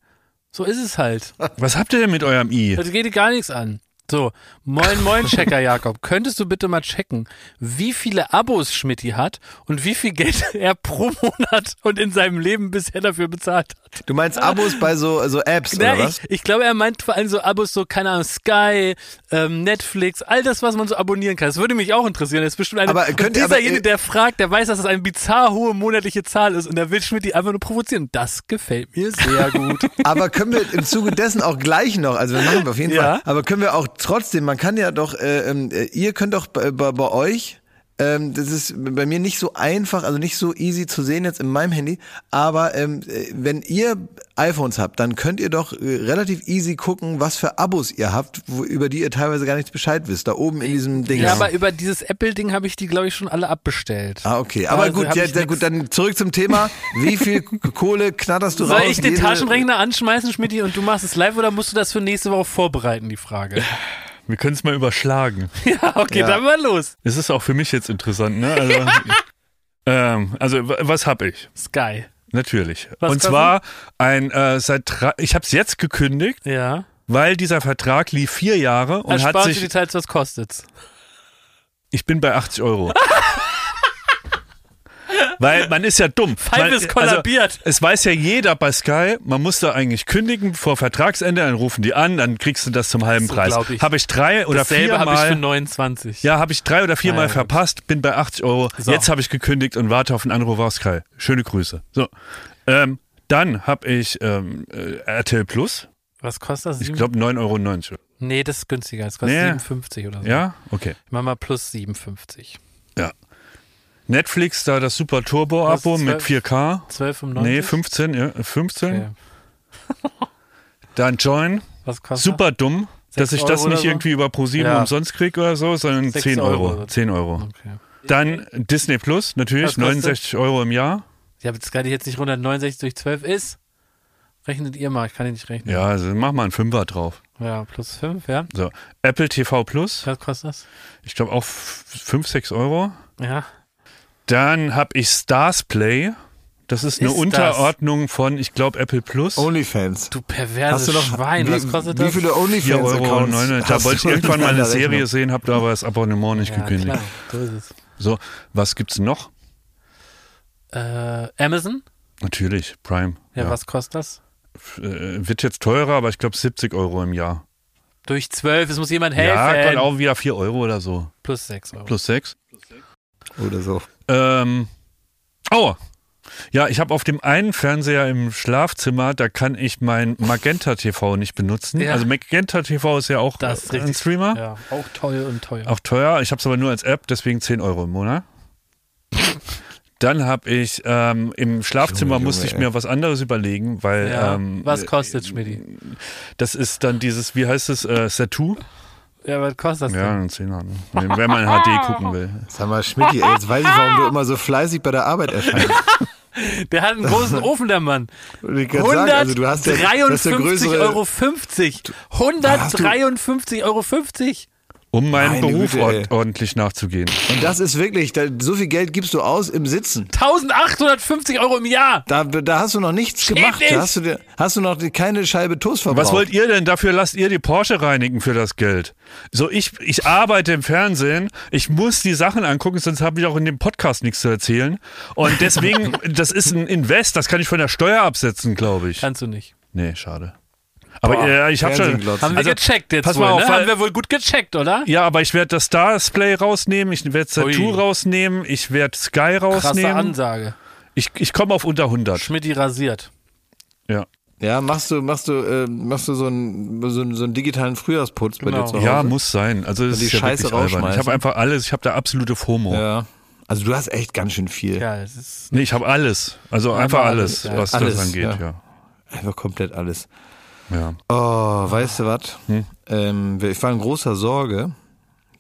So ist es halt. was habt ihr denn mit eurem I? Das geht dir gar nichts an. So, moin, moin, Checker Jakob. Könntest du bitte mal checken, wie viele Abos Schmidti hat und wie viel Geld [laughs] er pro Monat und in seinem Leben bisher dafür bezahlt hat? Du meinst Abos bei so, so Apps, Na, oder was? ich, ich glaube, er meint vor allem so Abos, so, keine Ahnung, Sky, ähm, Netflix, all das, was man so abonnieren kann. Das würde mich auch interessieren. Das ist bestimmt eine, Aber könnt- dieserjenige, aber, äh, der fragt, der weiß, dass das eine bizarr hohe monatliche Zahl ist und der will Schmidti einfach nur provozieren. Das gefällt mir sehr gut. [laughs] Aber können wir im Zuge dessen auch gleich noch, also wir machen wir auf jeden Ja. Fall, aber können wir auch trotzdem, man kann ja doch, äh, ähm, äh, ihr könnt doch bei, bei, bei euch Ähm, das ist bei mir nicht so einfach, also nicht so easy zu sehen jetzt in meinem Handy. Aber ähm, äh, wenn ihr iPhones habt, dann könnt ihr doch äh, relativ easy gucken, was für Abos ihr habt, wo, über die ihr teilweise gar nichts Bescheid wisst. Da oben in diesem Ding. Ja, aber über dieses Apple-Ding habe ich die, glaube ich, schon alle abbestellt. Ah, okay. Aber Also gut, ja, ja, gut, dann zurück zum Thema. Wie viel Kohle knatterst du Soll raus? ich den Taschenrechner anschmeißen, Schmidti, und du machst es live oder musst du das für nächste Woche vorbereiten, die Frage? [laughs] Wir können es mal überschlagen. [laughs] Ja, okay, Ja. dann mal los. Es ist auch für mich jetzt interessant, ne? Also, [laughs] ähm, also was habe ich? Sky. Natürlich. Was Und zwar ein äh, seit ich habe es jetzt gekündigt, Ja. weil dieser Vertrag lief vier Jahre und hat Ersparte sich. Details, was kostet's? Ich bin bei 80 Euro. [laughs] Weil man ist ja dumm. Five ist kollabiert. es weiß ja jeder bei Sky, man muss da eigentlich kündigen vor Vertragsende, dann rufen die an, dann kriegst du das zum halben So Preis. Habe ich drei oder Dasselbe habe ich für viermal. 29. Ja, habe ich drei oder ja, gut. verpasst, bin bei 80 Euro. So. Jetzt habe ich gekündigt und warte auf einen Anruf aus Sky. Schöne Grüße. So. Ähm, dann habe ich ähm, äh, RTL Plus. Was kostet das? Ich glaube 9,90 Euro. Nee, das ist günstiger. Das kostet Nee. 57 oder so. Ja? Okay. Ich mach mal plus 57. Ja. Netflix, da das Super Turbo-Abo mit 4K. 12,95? Nee, 15, ja, 15. Okay. [laughs] Dann Join. Was kostet Super dumm, dass ich das Euro nicht oder so? irgendwie über ProSieben Ja. umsonst kriege oder so, sondern Sechs 10 Euro Euro. oder so. 10 Euro. Okay. Dann Disney Plus, natürlich, Was kostet? 69 Euro im Jahr. Ich habe jetzt gerade jetzt nicht 169 durch 12 ist. Rechnet ihr mal, ich kann die nicht rechnen. Ja, also mach mal einen Fünfer drauf. Ja, plus 5, ja. So, Apple TV Plus, Was kostet das? ich glaube auch 5, 6 Euro. Ja. Dann habe ich Stars Play. Das ist eine Ist das? Unterordnung von, ich glaube, Apple Plus. Onlyfans. Du perverses Hast du noch Schwein, wie, was kostet wie das? viele 4 Euro. Onlyfans-Accounts? 99. hast Da wollte ich du irgendwann mal in eine Serie Rechnung? sehen, habe da aber das Abonnement nicht ja, gekündigt. klar, so ist es. So, was gibt's noch? Äh, Amazon? Natürlich, Prime. Ja, was kostet das? Äh, wird jetzt teurer, aber ich glaube 70 Euro im Jahr. Durch 12, es muss jemand helfen. Ja, kommt auch wieder 4 Euro oder so. Plus 6 Euro. Plus 6. Oder so. Ähm, oh. Ja, ich habe auf dem einen Fernseher im Schlafzimmer, da kann ich mein Magenta TV nicht benutzen. Ja. Also Magenta TV ist ja auch Das ist äh, richtig. ein Streamer. Ja, auch toll und teuer. Auch teuer. Ich habe es aber nur als App, deswegen 10 Euro im Monat. Dann habe ich ähm, im Schlafzimmer Junge, musste ich mir was anderes überlegen, weil ja. ähm, was kostet Schmidti? das ist dann dieses, wie heißt es, äh, Satu? Ja, was kostet das Ja, denn? ein Zehner. ne? Wenn man in HD [laughs] gucken will. Sag mal, Schmidti, ey, jetzt weiß ich, warum du immer so fleißig bei der Arbeit erscheinst. [laughs] Der hat einen großen Ofen, der Mann. Und ich kann sagen, also du hast ja, ja 153,50 Euro. 50. 153,50 Euro. 50. Um meinem Meine Beruf Güte, ordentlich nachzugehen. Und das ist wirklich, da, so viel Geld gibst du aus im Sitzen. 1850 Euro im Jahr. Da, da hast du noch nichts Steht gemacht. nicht. Da hast du, dir- hast du noch keine Scheibe Toast verbraucht. Was wollt ihr denn? Dafür lasst ihr die Porsche reinigen für das Geld. So, ich, ich arbeite im Fernsehen, ich muss die Sachen angucken, sonst habe ich auch in dem Podcast nichts zu erzählen. Und deswegen, [laughs] das ist ein Invest, das kann ich von der Steuer absetzen, glaube ich. Kannst du nicht. Nee, schade. Aber Boah, äh, ich habe schon. Haben Also, wir gecheckt jetzt pass wohl, mal auf, ne? Haben wir wohl gut gecheckt, oder? Ja, aber ich werde das Stars-Play rausnehmen, ich werde Ui. rausnehmen, ich werde Sky Krasse rausnehmen. Ansage. Ich, ich komme auf unter 100. Schmidti rasiert. Ja. Ja, machst du, machst du, äh, machst du so einen, so, einen- so einen digitalen Frühjahrsputz bei Genau. dir zu Hause? ja, muss sein. Also das die ist ja Scheiße. Ich rausschmeißen. habe einfach alles, ich habe da absolute FOMO. Ja. Also du hast echt ganz schön viel. Ja, es ist. Nee, ich habe alles. Also einfach alles, alles, ja. was Alles, das angeht, ja. ja. Einfach komplett alles. Ja. Oh, weißt du was? Hm? Ähm, ich war in großer Sorge.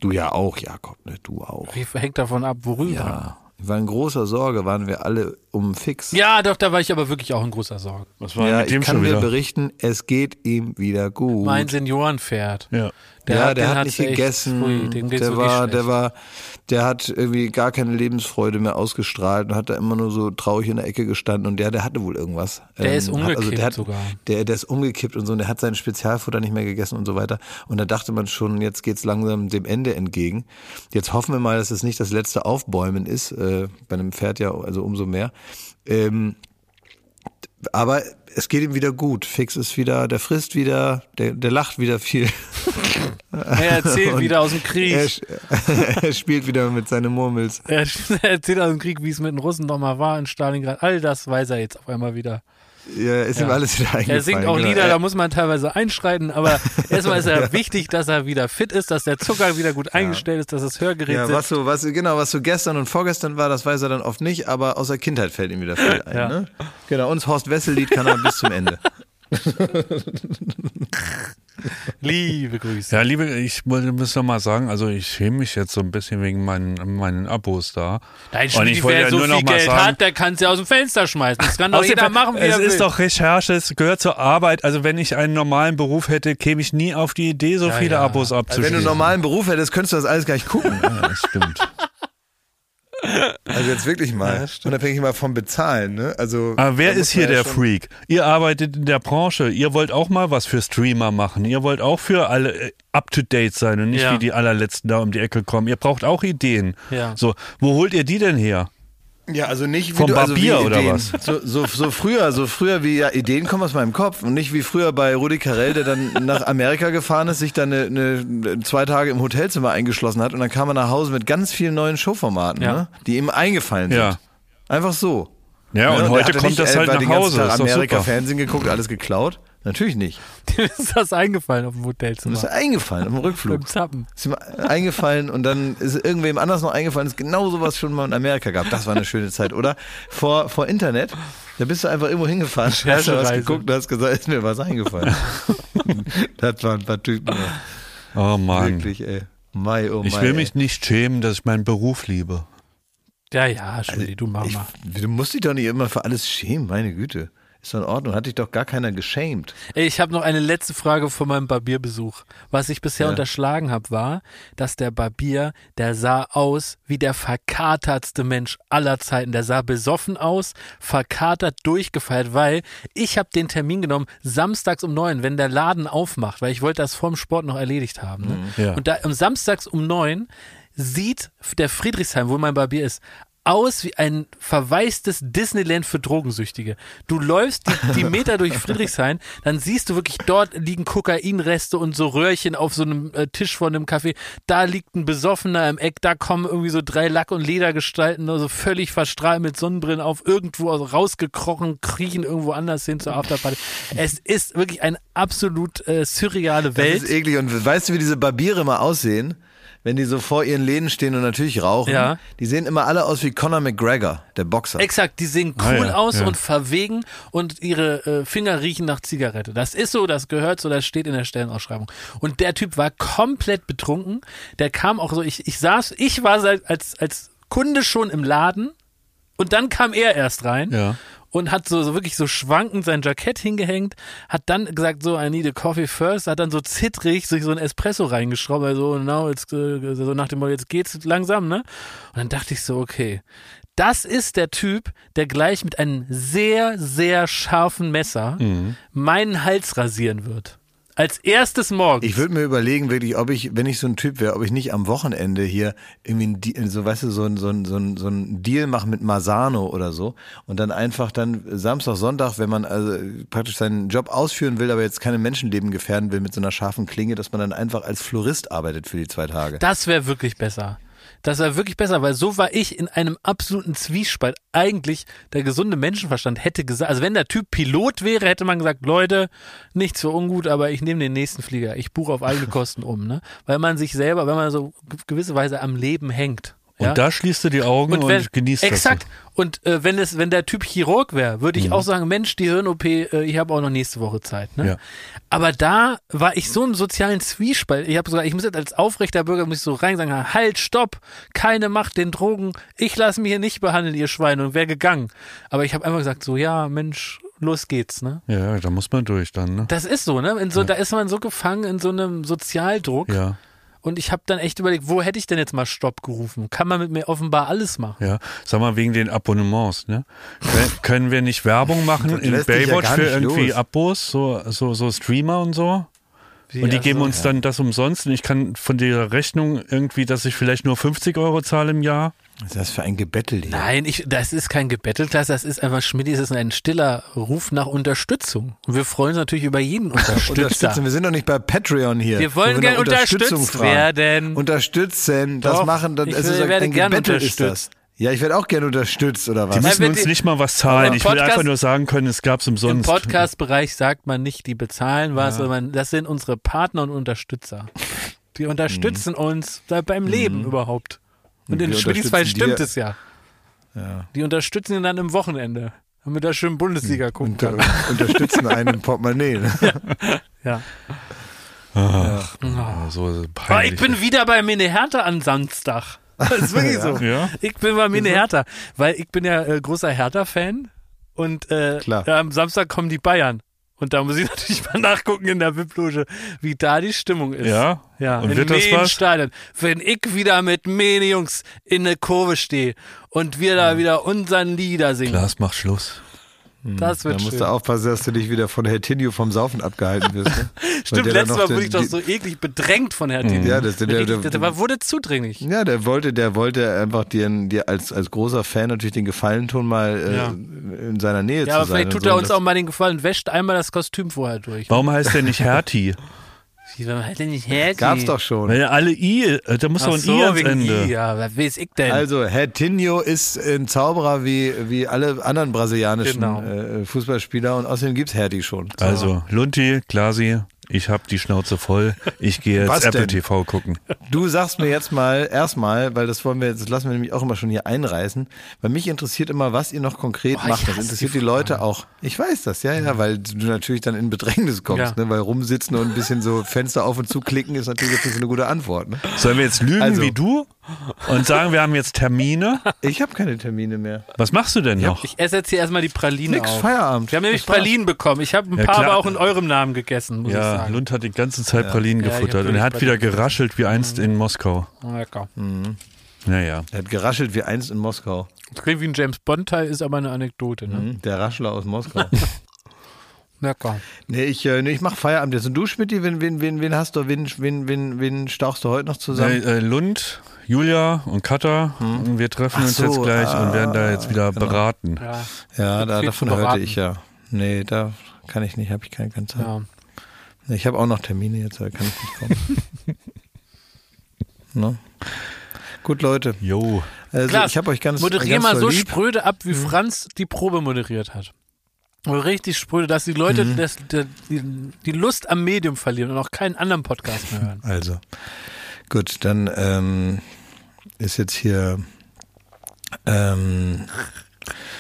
Du ja auch, Jakob, ne? Du auch. Hängt davon ab, worüber? Ja. Ja. Ich war in großer Sorge, waren wir alle um fix. doch, da war ich aber wirklich auch in großer Sorge. Was war Ja, mit dem ich kann schon dir berichten, es geht ihm wieder gut. Mein Seniorenpferd. Ja. ja, der den hat hat's nicht echt- gegessen. Pfui, dem geht's der war, der war, der hat irgendwie gar keine Lebensfreude mehr ausgestrahlt und hat da immer nur so traurig in der Ecke gestanden und der, der hatte wohl irgendwas. Der ist hat- umgekippt der hat, sogar. Der, der ist umgekippt und so und der hat sein Spezialfutter nicht mehr gegessen und so weiter. Und da dachte man schon, jetzt geht's langsam dem Ende entgegen. Jetzt hoffen wir mal, dass es nicht das letzte Aufbäumen ist, äh, bei einem Pferd ja, also umso mehr. Ähm, aber es geht ihm wieder gut. Fix ist wieder, der frisst wieder, der, der lacht wieder viel. [laughs] Er erzählt wieder aus dem Er, Krieg. [laughs] er spielt wieder mit seinen Murmels. Er, [laughs] er erzählt aus dem Krieg, wie es mit den Russen nochmal war in Stalingrad. All das weiß er jetzt auf einmal wieder. Ja, ist ihm alles wieder eingefallen. Er singt auch genau. Lieder, Er- da muss man teilweise einschreiten, aber [laughs] erstmal ist er wichtig, dass er wieder fit ist, dass der Zucker wieder gut eingestellt ist, dass das Hörgerät Ja, was so, was, genau, was so gestern und vorgestern war, das weiß er dann oft nicht, aber aus der Kindheit fällt ihm wieder viel ein. Ja. Ne? Genau, und das Horst Wessel-Lied kann er bis zum Ende. [laughs] [laughs] Liebe Grüße. Ja, liebe, ich muss noch mal sagen, also ich schäme mich jetzt so ein bisschen wegen meinen, meinen Abos da. Dein Und ich wollte wer ja so nur noch viel mal Geld sagen- hat, der kann es ja aus dem Fenster schmeißen. Das kann doch jeder machen, wie es er will. ist doch Recherche, es gehört zur Arbeit. Also wenn ich einen normalen Beruf hätte, käme ich nie auf die Idee, so Ja, viele ja. Abos Also wenn abzuschließen. du einen normalen Beruf hättest, könntest du das alles gar nicht gucken. ja, das stimmt. [laughs] Also jetzt wirklich mal. Unabhängig mal vom Bezahlen, ne? Also. Aber wer da muss ist hier ja der Freak? Ihr arbeitet in der Branche, ihr wollt auch mal was für Streamer machen, ihr wollt auch für alle äh, up to date sein und nicht Ja. wie die allerletzten da um die Ecke kommen. Ihr braucht auch Ideen. Ja. So, wo holt ihr die denn her? Ja, also nicht wie Vom du, also Barbier wie oder was? So, so, so früher, so früher wie ja, Ideen kommen aus meinem Kopf und nicht wie früher bei Rudi Carell, der dann [laughs] nach Amerika gefahren ist, sich dann eine, eine, zwei Tage im Hotelzimmer eingeschlossen hat und dann kam er nach Hause mit ganz vielen neuen Showformaten, Ja. ne, die ihm eingefallen sind. Ja. Einfach so. Ja, und der heute hatte kommt nicht, das halt nach Hause. Amerika. Fernsehen geguckt, alles geklaut? Natürlich nicht. [laughs] Dem ist das eingefallen auf dem Mir Hotelzimmer. ist eingefallen auf dem Rückflug. Beim Zappen. Ist ihm eingefallen und dann ist irgendwem anders noch eingefallen, dass genau sowas schon mal in Amerika gab. Das war eine schöne Zeit, oder? Vor, vor Internet, da bist du einfach irgendwo hingefahren, [laughs] hast du was geguckt und hast gesagt, ist mir was eingefallen. [laughs] das waren ein paar Typen. Oh Mann. Wirklich, ey. Mai, oh Ich Mai, will ey. mich nicht schämen, dass ich meinen Beruf liebe. Ja, ja, Schmiedi, du mach Ich, du musst dich doch nicht immer für alles schämen, meine Güte. Ist doch in Ordnung, hat dich doch gar keiner geschämt. Ey, ich habe noch eine letzte Frage von meinem Barbierbesuch. Was ich bisher Ja. unterschlagen habe, war, dass der Barbier, der sah aus wie der verkatertste Mensch aller Zeiten. Der sah besoffen aus, verkatert, durchgefeiert, weil ich habe den Termin genommen, samstags um neun, wenn der Laden aufmacht, weil ich wollte das vorm Sport noch erledigt haben. Ne? Ja. Und da um samstags um neun sieht der Friedrichshain, wo mein Barbier ist, aus wie ein verwaistes Disneyland für Drogensüchtige. Du läufst die, die [laughs] Meter durch Friedrichshain, dann siehst du wirklich, dort liegen Kokainreste und so Röhrchen auf so einem äh, Tisch vor einem Café. Da liegt ein Besoffener im Eck, da kommen irgendwie so drei Lack- und Ledergestalten, also völlig verstrahlt mit Sonnenbrillen auf, irgendwo rausgekrochen, kriechen irgendwo anders hin zur Afterparty. Es ist wirklich eine absolut äh, surreale Das Welt. ist eklig. Und weißt du, wie diese Barbiere immer aussehen? Wenn die so vor ihren Läden stehen und natürlich rauchen. Ja. Die sehen immer alle aus wie Conor McGregor, der Boxer. Exakt, die sehen Ah, cool ja, aus ja. und verwegen und ihre äh, Finger riechen nach Zigarette. Das ist so, das gehört so, das steht in der Stellenausschreibung. Und der Typ war komplett betrunken. Der kam auch so, ich, ich saß, ich war seit, als, als Kunde schon im Laden und dann kam er erst rein. Ja. Und hat so, so wirklich so schwankend sein Jackett hingehängt, hat dann gesagt, so, I need a coffee first, hat dann so zittrig sich so ein Espresso reingeschraubt, also, now jetzt, äh, so nach dem Motto, jetzt geht's langsam, ne? Und dann dachte ich so, okay, das ist der Typ, der gleich mit einem sehr, sehr scharfen Messer meinen Hals rasieren wird. Als erstes morgens. Ich würde mir überlegen, wirklich, ob ich, wenn ich so ein Typ wäre, ob ich nicht am Wochenende hier irgendwie ein Deal, so, weißt du, so ein, so ein, so ein, so ein Deal mache mit Masano oder so und dann einfach dann Samstag, Sonntag, wenn man also praktisch seinen Job ausführen will, aber jetzt keine Menschenleben gefährden will mit so einer scharfen Klinge, dass man dann einfach als Florist arbeitet für die zwei Tage. Das wäre wirklich besser. Das wäre wirklich besser, weil so war ich in einem absoluten Zwiespalt. Eigentlich der gesunde Menschenverstand hätte gesagt, also wenn der Typ Pilot wäre, hätte man gesagt, Leute, nichts für ungut, aber ich nehme den nächsten Flieger. Ich buche auf eigene [laughs] Kosten um, ne? Weil man sich selber, wenn man so gewisse Weise am Leben hängt. Und ja? da schließt du die Augen und, wenn, genießt Exakt. das. Und äh, wenn es, wenn der Typ Chirurg wäre, würde Mhm. ich auch sagen, Mensch, die Hirn-OP, äh, ich habe auch noch nächste Woche Zeit. Ne? Ja. Aber da war ich so im sozialen Zwiespalt. Ich habe sogar, ich muss jetzt als aufrechter Bürger muss ich so rein sagen, halt, stopp, keine Macht den Drogen, ich lasse mich hier nicht behandeln, ihr Schweine, und wäre gegangen. Aber ich habe einfach gesagt, so ja, Mensch, los geht's, ne? Ja, da muss man durch dann, ne? Das ist so, ne? In so, Da ist man so gefangen in so einem Sozialdruck. Ja, Und ich habe dann echt überlegt, wo hätte ich denn jetzt mal Stopp gerufen? Kann man mit mir offenbar alles machen? ja. Sag mal, wegen den Abonnements, ne? [laughs] Können, wir nicht Werbung machen in ja Baywatch gar für irgendwie los. Abos, so, so, so Streamer und so? Und die Ja, geben uns dann das umsonst und ich kann von der Rechnung irgendwie, dass ich vielleicht nur 50 Euro zahle im Jahr. Was ist das für ein Gebettel hier? Nein, ich, das ist kein Gebettelklasse, das ist einfach, Schmidt, das ist ein stiller Ruf nach Unterstützung. Und wir freuen uns natürlich über jeden [laughs] Unterstützer. Unterstützen. Wir sind doch nicht bei Patreon hier. Wir wollen wo gern nach Unterstützung unterstützt fragen. werden. Unterstützen, das Doch, machen, das ich es will- ist werde ein Gebettel ist das. unterstützt. Ja, ich werde auch gerne unterstützt, oder was? Die müssen uns die- nicht mal was zahlen. Im Ich will einfach nur sagen können, es gab's Im umsonst. Podcast-Bereich sagt man nicht, die bezahlen was, sondern das sind unsere Partner und Unterstützer. Die unterstützen uns da beim Leben überhaupt. Und in unterstützen stimmt es ja. Ja. Die unterstützen ihn dann im Wochenende, damit er schön Bundesliga gucken Unter, kann. [laughs] unterstützen einen im Portemonnaie. Ne? Ja. Ach, oh, so Aber peinlich. ich bin wieder bei Mine Hertha am Samstag. [laughs] Das ist wirklich so. Ja? Ich bin bei Mine Hertha, weil ich bin ja äh, großer Hertha-Fan und äh, Klar. ja, am Samstag kommen die Bayern. Und da muss ich [laughs] natürlich mal nachgucken in der VIP-Loge, wie da die Stimmung ist. Ja? Ja, Und in wird das was? Stadion. Wenn ich wieder mit Mene Jungs in der Kurve stehe und wir da wieder unseren Lieder singen, Klaas, mach Schluss. Das Da wird musst schön. du aufpassen, dass du nicht wieder von Herr Tinio vom Saufen abgehalten wirst. Ne? [laughs] Stimmt, da letztes Mal wurde ich doch so eklig bedrängt von Herrn Tini. Ja, das, der, der, der, der war, wurde zudringlich. ja, der wollte, der wollte einfach dir, dir als, als großer Fan natürlich den Gefallen tun, mal äh, Ja. in seiner Nähe Ja, aber zu sein. vielleicht und tut so. er uns das- auch mal den Gefallen und wäscht einmal das Kostüm vorher durch. Warum heißt der nicht Hertie? [laughs] Wie, warum hat er nicht Hertie? Gab's doch schon. Weil alle I, äh, da muss doch ein so, I ans wegen Ende. I, ja, was weiß ich denn? Also, Herr Tinho ist ein Zauberer wie, wie alle anderen brasilianischen Genau. äh, Fußballspieler und außerdem gibt's Hertie schon. Also, Lunti, Klasi, ich hab die Schnauze voll. Ich gehe Was jetzt Apple denn? TV gucken. Du sagst mir jetzt mal erstmal, weil das wollen wir, das lassen wir nämlich auch immer schon hier einreißen, weil mich interessiert immer, was ihr noch konkret Boah, macht. Das interessiert die die, Leute auch. Ich weiß das, ja, ja, weil du natürlich dann in Bedrängnis kommst, Ja. ne? weil rumsitzen und ein bisschen so Fenster auf und zu klicken ist natürlich jetzt nicht so eine gute Antwort. Ne? Sollen wir jetzt lügen Also. wie du und sagen, wir haben jetzt Termine? Ich habe keine Termine mehr. Was machst du denn noch? Ich esse jetzt hier erstmal die Praline Nix, auf. Feierabend. Wir haben nämlich Das war's. Pralinen bekommen. Ich habe ein Ja, paar klar. aber auch in eurem Namen gegessen, muss ich Ja, sagen. Lund hat die ganze Zeit Pralinen Ja, ich hab gefuttert und er hat wieder Pralinen geraschelt wie einst in Moskau. Ah, Lecker. Naja. Er hat geraschelt wie einst in Moskau. Das klingt wie ein James Bond-Teil, ist aber eine Anekdote. Ne? Hm, Der Raschler aus Moskau. [laughs] Lecker. nee, ich, äh, nee, ich mach Feierabend jetzt. Und du, Schmidt, wen, wen, wen, wen hast du, wen, wen, wen, wen stauchst du heute noch zusammen? Äh, äh, Lund, Julia und Katha, und wir treffen Ach uns so, jetzt gleich und werden da jetzt wieder genau. beraten. Ja, ja, da, davon zu hörte beraten. ich ja. Nee, da kann ich nicht, habe ich keine, keine Zeit. ja. Ich habe auch noch Termine jetzt, da kann ich nicht kommen. [laughs] ne? Gut, Leute. Jo. Also Klar, ich habe euch ganz, Moderier ganz mal so lieb. spröde ab, wie Franz die Probe moderiert hat. Richtig spröde, dass die Leute Mhm. das, die, die, die Lust am Medium verlieren und auch keinen anderen Podcast mehr hören. Also, gut, dann ähm, ist jetzt hier, ähm,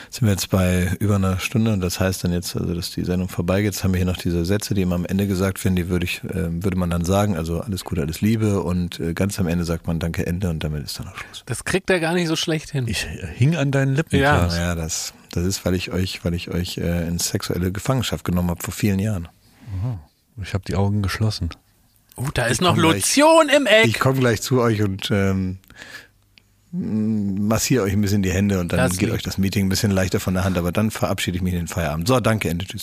sind wir jetzt bei über einer Stunde und das heißt dann jetzt, also dass die Sendung vorbeigeht. Jetzt haben wir hier noch diese Sätze, die immer am Ende gesagt werden, die würde ich, äh, würde man dann sagen, also alles Gute, alles Liebe und äh, ganz am Ende sagt man Danke, Ende und damit ist dann auch Schluss. Das kriegt er gar nicht so schlecht hin. Ich äh, hing an deinen Lippen, Ja. Naja, das, das ist, weil ich euch, weil ich euch äh, in sexuelle Gefangenschaft genommen habe vor vielen Jahren. Ich habe die Augen geschlossen. Oh, da ist noch komm gleich. Lotion im Eck. Ich komme gleich zu euch und ähm, massiere euch ein bisschen die Hände und dann Das geht lieb. euch das Meeting ein bisschen leichter von der Hand, aber dann verabschiede ich mich in den Feierabend. So, danke, Ende, tschüss.